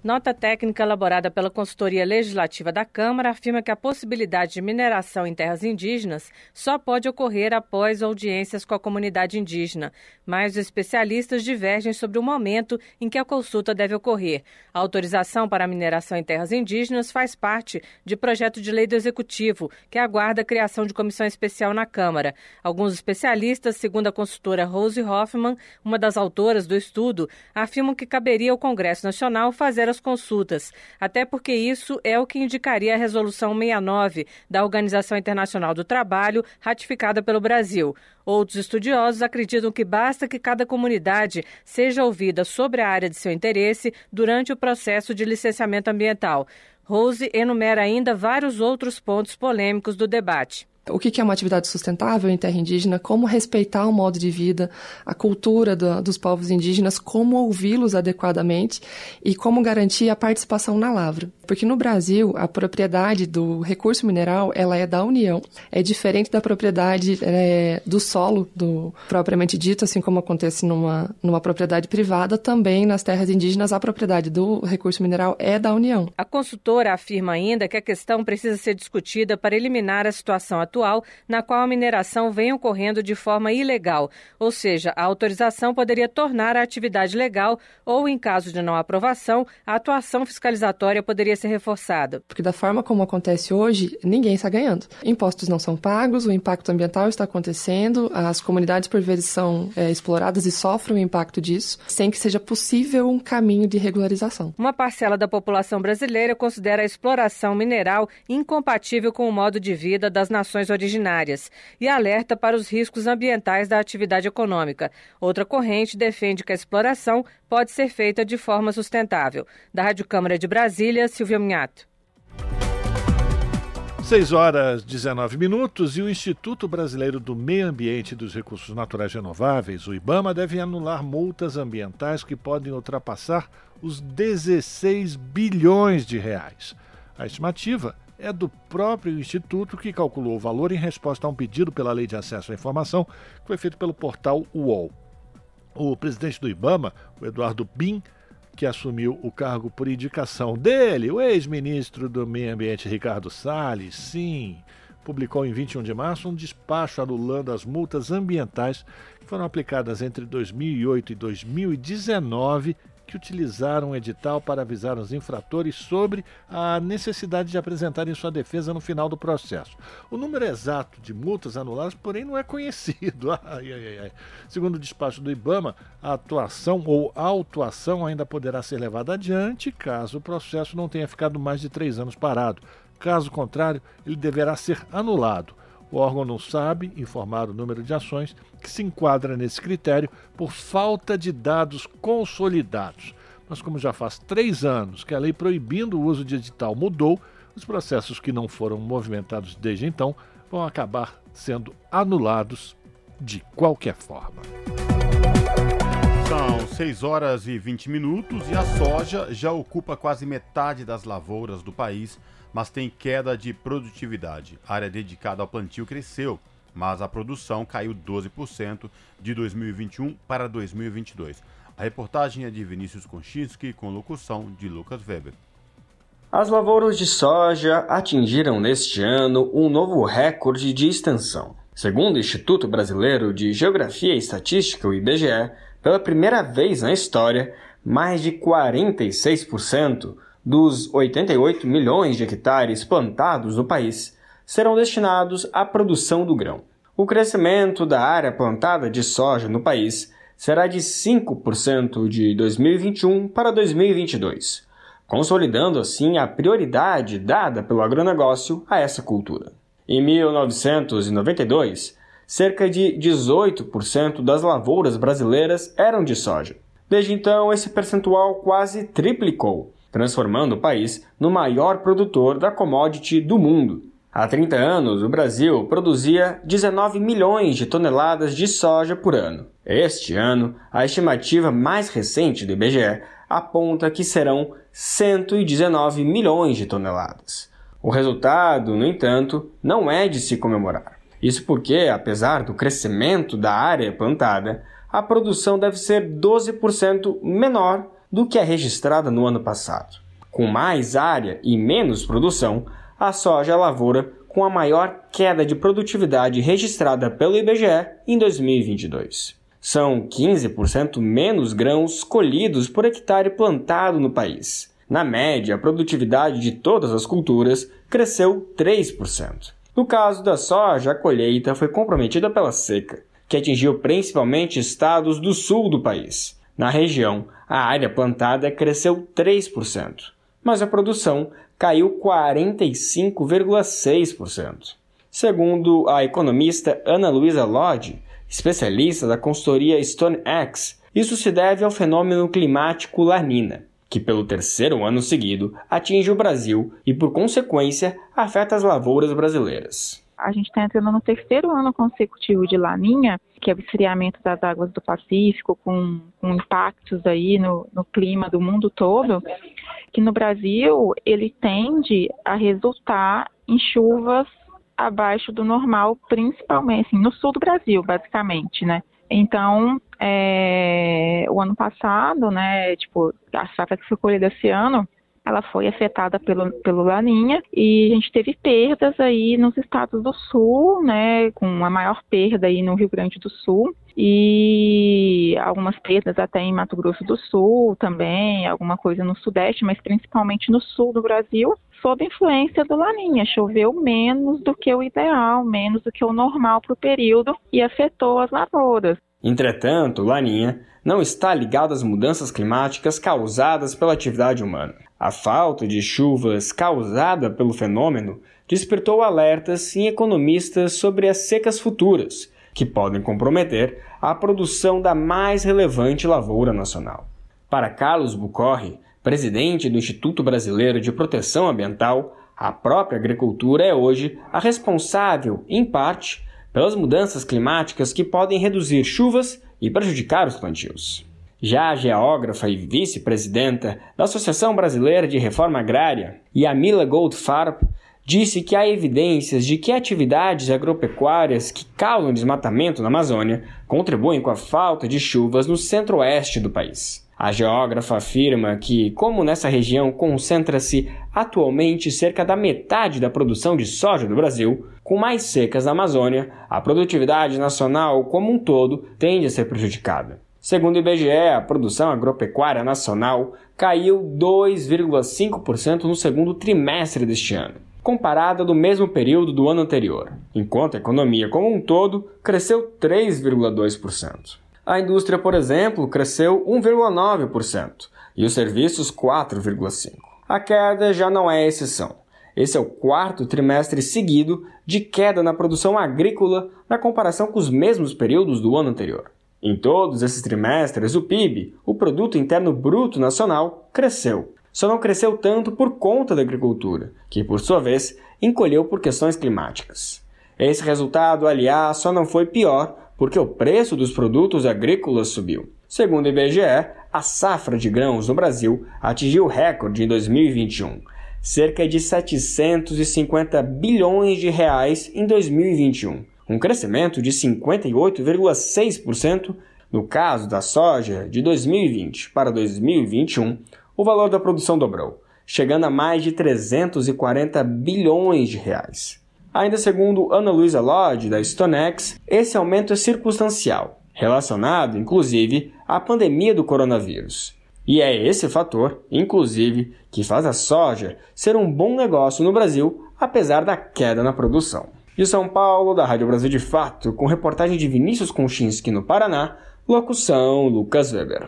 Nota técnica elaborada pela Consultoria Legislativa da Câmara afirma que a possibilidade de mineração em terras indígenas só pode ocorrer após audiências com a comunidade indígena, mas os especialistas divergem sobre o momento em que a consulta deve ocorrer. A autorização para a mineração em terras indígenas faz parte de projeto de lei do Executivo, que aguarda a criação de comissão especial na Câmara. Alguns especialistas, segundo a consultora Rose Hoffman, uma das autoras do estudo, afirmam que caberia ao Congresso Nacional fazer as consultas, até porque isso é o que indicaria a Resolução 69 da Organização Internacional do Trabalho, ratificada pelo Brasil. Outros estudiosos acreditam que basta que cada comunidade seja ouvida sobre a área de seu interesse durante o processo de licenciamento ambiental. Rose enumera ainda vários outros pontos polêmicos do debate. O que é uma atividade sustentável em terra indígena? Como respeitar o modo de vida, a cultura do, dos povos indígenas, como ouvi-los adequadamente e como garantir a participação na lavra. Porque no Brasil, a propriedade do recurso mineral ela é da União. É diferente da propriedade é, do solo, do propriamente dito, assim como acontece numa, numa propriedade privada, também nas terras indígenas a propriedade do recurso mineral é da União. A consultora afirma ainda que a questão precisa ser discutida para eliminar a situação atual atual, na qual a mineração vem ocorrendo de forma ilegal, ou seja, a autorização poderia tornar a atividade legal ou, em caso de não aprovação, a atuação fiscalizatória poderia ser reforçada. Porque da forma como acontece hoje, ninguém está ganhando. Impostos não são pagos, o impacto ambiental está acontecendo, as comunidades por vezes são é, exploradas e sofrem o impacto disso, sem que seja possível um caminho de regularização. Uma parcela da população brasileira considera a exploração mineral incompatível com o modo de vida das nações originárias e alerta para os riscos ambientais da atividade econômica. Outra corrente defende que a exploração pode ser feita de forma sustentável. Da Rádio Câmara de Brasília, Silvia Minhato. 6 horas 19 minutos e o Instituto Brasileiro do Meio Ambiente e dos Recursos Naturais Renováveis, o IBAMA, deve anular multas ambientais que podem ultrapassar os 16 bilhões de reais. A estimativa é do próprio Instituto que calculou o valor em resposta a um pedido pela Lei de Acesso à Informação que foi feito pelo portal UOL. O presidente do IBAMA, o Eduardo Bin, que assumiu o cargo por indicação dele, o ex-ministro do Meio Ambiente Ricardo Salles, sim, publicou em 21 de março um despacho anulando as multas ambientais que foram aplicadas entre 2008 e 2019 que utilizaram o edital para avisar os infratores sobre a necessidade de apresentarem sua defesa no final do processo. O número exato de multas anuladas, porém, não é conhecido. Ai, ai, ai. Segundo o despacho do IBAMA, a atuação ou autuação ainda poderá ser levada adiante caso o processo não tenha ficado mais de três anos parado. Caso contrário, ele deverá ser anulado. O órgão não sabe informar o número de ações que se enquadra nesse critério por falta de dados consolidados. Mas, como já faz três anos que a lei proibindo o uso de edital mudou, os processos que não foram movimentados desde então vão acabar sendo anulados de qualquer forma. São 6 horas e 20 minutos e a soja já ocupa quase metade das lavouras do país mas tem queda de produtividade. A área dedicada ao plantio cresceu, mas a produção caiu 12% de 2021 para 2022. A reportagem é de Vinícius Konchinski com locução de Lucas Weber. As lavouras de soja atingiram neste ano um novo recorde de extensão. Segundo o Instituto Brasileiro de Geografia e Estatística, o IBGE, pela primeira vez na história, mais de 46% dos 88 milhões de hectares plantados no país serão destinados à produção do grão. O crescimento da área plantada de soja no país será de 5% de 2021 para 2022, consolidando assim a prioridade dada pelo agronegócio a essa cultura. Em 1992, cerca de 18% das lavouras brasileiras eram de soja. Desde então, esse percentual quase triplicou transformando o país no maior produtor da commodity do mundo. Há 30 anos, o Brasil produzia 19 milhões de toneladas de soja por ano. Este ano, a estimativa mais recente do IBGE aponta que serão 119 milhões de toneladas. O resultado, no entanto, não é de se comemorar. Isso porque, apesar do crescimento da área plantada, a produção deve ser 12% menor do que a registrada no ano passado. Com mais área e menos produção, a soja é a lavoura com a maior queda de produtividade registrada pelo IBGE em 2022. São 15% menos grãos colhidos por hectare plantado no país. Na média, a produtividade de todas as culturas cresceu 3%. No caso da soja, a colheita foi comprometida pela seca, que atingiu principalmente estados do sul do país. Na região, a área plantada cresceu 3%, mas a produção caiu 45,6%. Segundo a economista Ana Luísa Lodge, especialista da consultoria StoneX, isso se deve ao fenômeno climático Lanina, que pelo terceiro ano seguido atinge o Brasil e, por consequência, afeta as lavouras brasileiras. A gente está entrando no terceiro ano consecutivo de Laninha, que é o esfriamento das águas do Pacífico, com, com impactos aí no, no clima do mundo todo, que no Brasil ele tende a resultar em chuvas abaixo do normal, principalmente assim, no sul do Brasil, basicamente, né? Então, é, o ano passado, né, tipo, a safra que foi colhida esse ano, ela foi afetada pelo, pelo Laninha e a gente teve perdas aí nos estados do sul, né, com a maior perda aí no Rio Grande do Sul e algumas perdas até em Mato Grosso do Sul também, alguma coisa no Sudeste, mas principalmente no sul do Brasil, sob influência do Laninha. Choveu menos do que o ideal, menos do que o normal para o período e afetou as lavouras. Entretanto, Laninha não está ligado às mudanças climáticas causadas pela atividade humana. A falta de chuvas causada pelo fenômeno despertou alertas em economistas sobre as secas futuras, que podem comprometer a produção da mais relevante lavoura nacional. Para Carlos Bucorre, presidente do Instituto Brasileiro de Proteção Ambiental, a própria agricultura é hoje a responsável, em parte, pelas mudanças climáticas que podem reduzir chuvas e prejudicar os plantios. Já a geógrafa e vice-presidenta da Associação Brasileira de Reforma Agrária, Yamila Goldfarb, disse que há evidências de que atividades agropecuárias que causam desmatamento na Amazônia contribuem com a falta de chuvas no centro-oeste do país. A geógrafa afirma que, como nessa região concentra-se atualmente cerca da metade da produção de soja do Brasil, com mais secas na Amazônia, a produtividade nacional como um todo tende a ser prejudicada. Segundo o IBGE, a produção agropecuária nacional caiu 2,5% no segundo trimestre deste ano, comparada do mesmo período do ano anterior, enquanto a economia como um todo cresceu 3,2%. A indústria, por exemplo, cresceu 1,9% e os serviços 4,5%. A queda já não é exceção. Esse é o quarto trimestre seguido de queda na produção agrícola na comparação com os mesmos períodos do ano anterior. Em todos esses trimestres, o PIB, o Produto Interno Bruto Nacional, cresceu. Só não cresceu tanto por conta da agricultura, que por sua vez encolheu por questões climáticas. Esse resultado, aliás, só não foi pior porque o preço dos produtos agrícolas subiu. Segundo o IBGE, a safra de grãos no Brasil atingiu recorde em 2021, cerca de 750 bilhões de reais em 2021, um crescimento de 58,6%. No caso da soja, de 2020 para 2021, o valor da produção dobrou, chegando a mais de 340 bilhões de reais. Ainda segundo Ana Luisa Lodge, da Stonex, esse aumento é circunstancial, relacionado, inclusive, à pandemia do coronavírus. E é esse fator, inclusive, que faz a soja ser um bom negócio no Brasil, apesar da queda na produção. De São Paulo, da Rádio Brasil de Fato, com reportagem de Vinícius Konchinski no Paraná, locução Lucas Weber.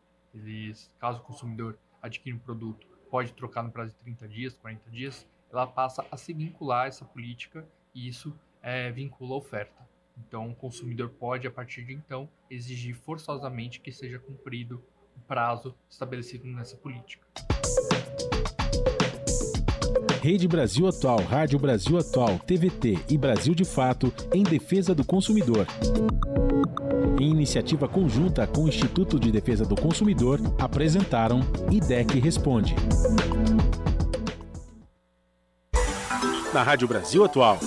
eles, caso o consumidor adquira um produto, pode trocar no prazo de 30 dias, 40 dias, ela passa a se vincular a essa política e isso é, vincula a oferta. Então, o consumidor pode, a partir de então, exigir forçosamente que seja cumprido o prazo estabelecido nessa política. Rede Brasil Atual, Rádio Brasil Atual, TVT e Brasil de Fato em defesa do consumidor. Em iniciativa conjunta com o Instituto de Defesa do Consumidor, apresentaram IDEC Responde. Na Rádio Brasil Atual,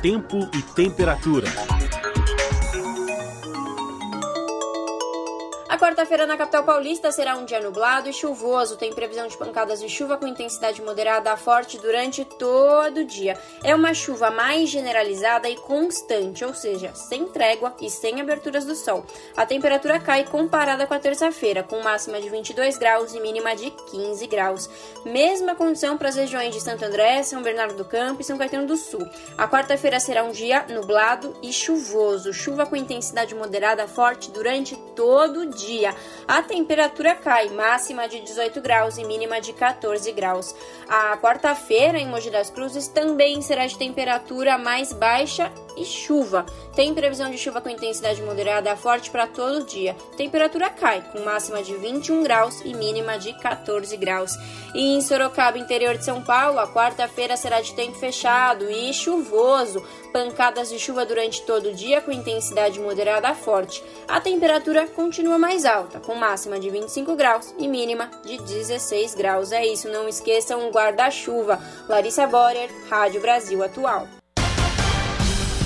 tempo e temperatura. Quarta-feira na capital paulista será um dia nublado e chuvoso. Tem previsão de pancadas de chuva com intensidade moderada a forte durante todo o dia. É uma chuva mais generalizada e constante, ou seja, sem trégua e sem aberturas do sol. A temperatura cai comparada com a terça-feira, com máxima de 22 graus e mínima de 15 graus. Mesma condição para as regiões de Santo André, São Bernardo do Campo e São Caetano do Sul. A quarta-feira será um dia nublado e chuvoso. Chuva com intensidade moderada forte durante todo o dia A temperatura cai, máxima de 18 graus e mínima de 14 graus. A quarta-feira em Mogi das Cruzes também será de temperatura mais baixa e chuva. Tem previsão de chuva com intensidade moderada a forte para todo o dia. Temperatura cai, com máxima de 21 graus e mínima de 14 graus. E em Sorocaba, interior de São Paulo, a quarta-feira será de tempo fechado e chuvoso. Pancadas de chuva durante todo o dia com intensidade moderada a forte. A temperatura continua mais alta, com máxima de 25 graus e mínima de 16 graus. É isso, não esqueçam o guarda-chuva. Larissa Borer, Rádio Brasil Atual.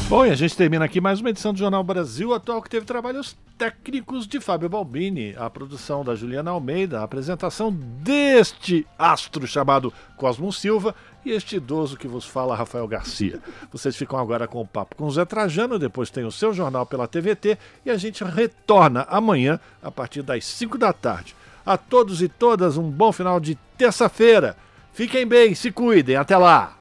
Bom, e a gente termina aqui mais uma edição do Jornal Brasil Atual que teve trabalhos técnicos de Fábio Balbini, a produção da Juliana Almeida, a apresentação deste astro chamado Cosmo Silva e este idoso que vos fala, Rafael Garcia. Vocês ficam agora com o papo com o Zé Trajano, depois tem o seu jornal pela TVT e a gente retorna amanhã a partir das 5 da tarde. A todos e todas um bom final de terça-feira. Fiquem bem, se cuidem, até lá!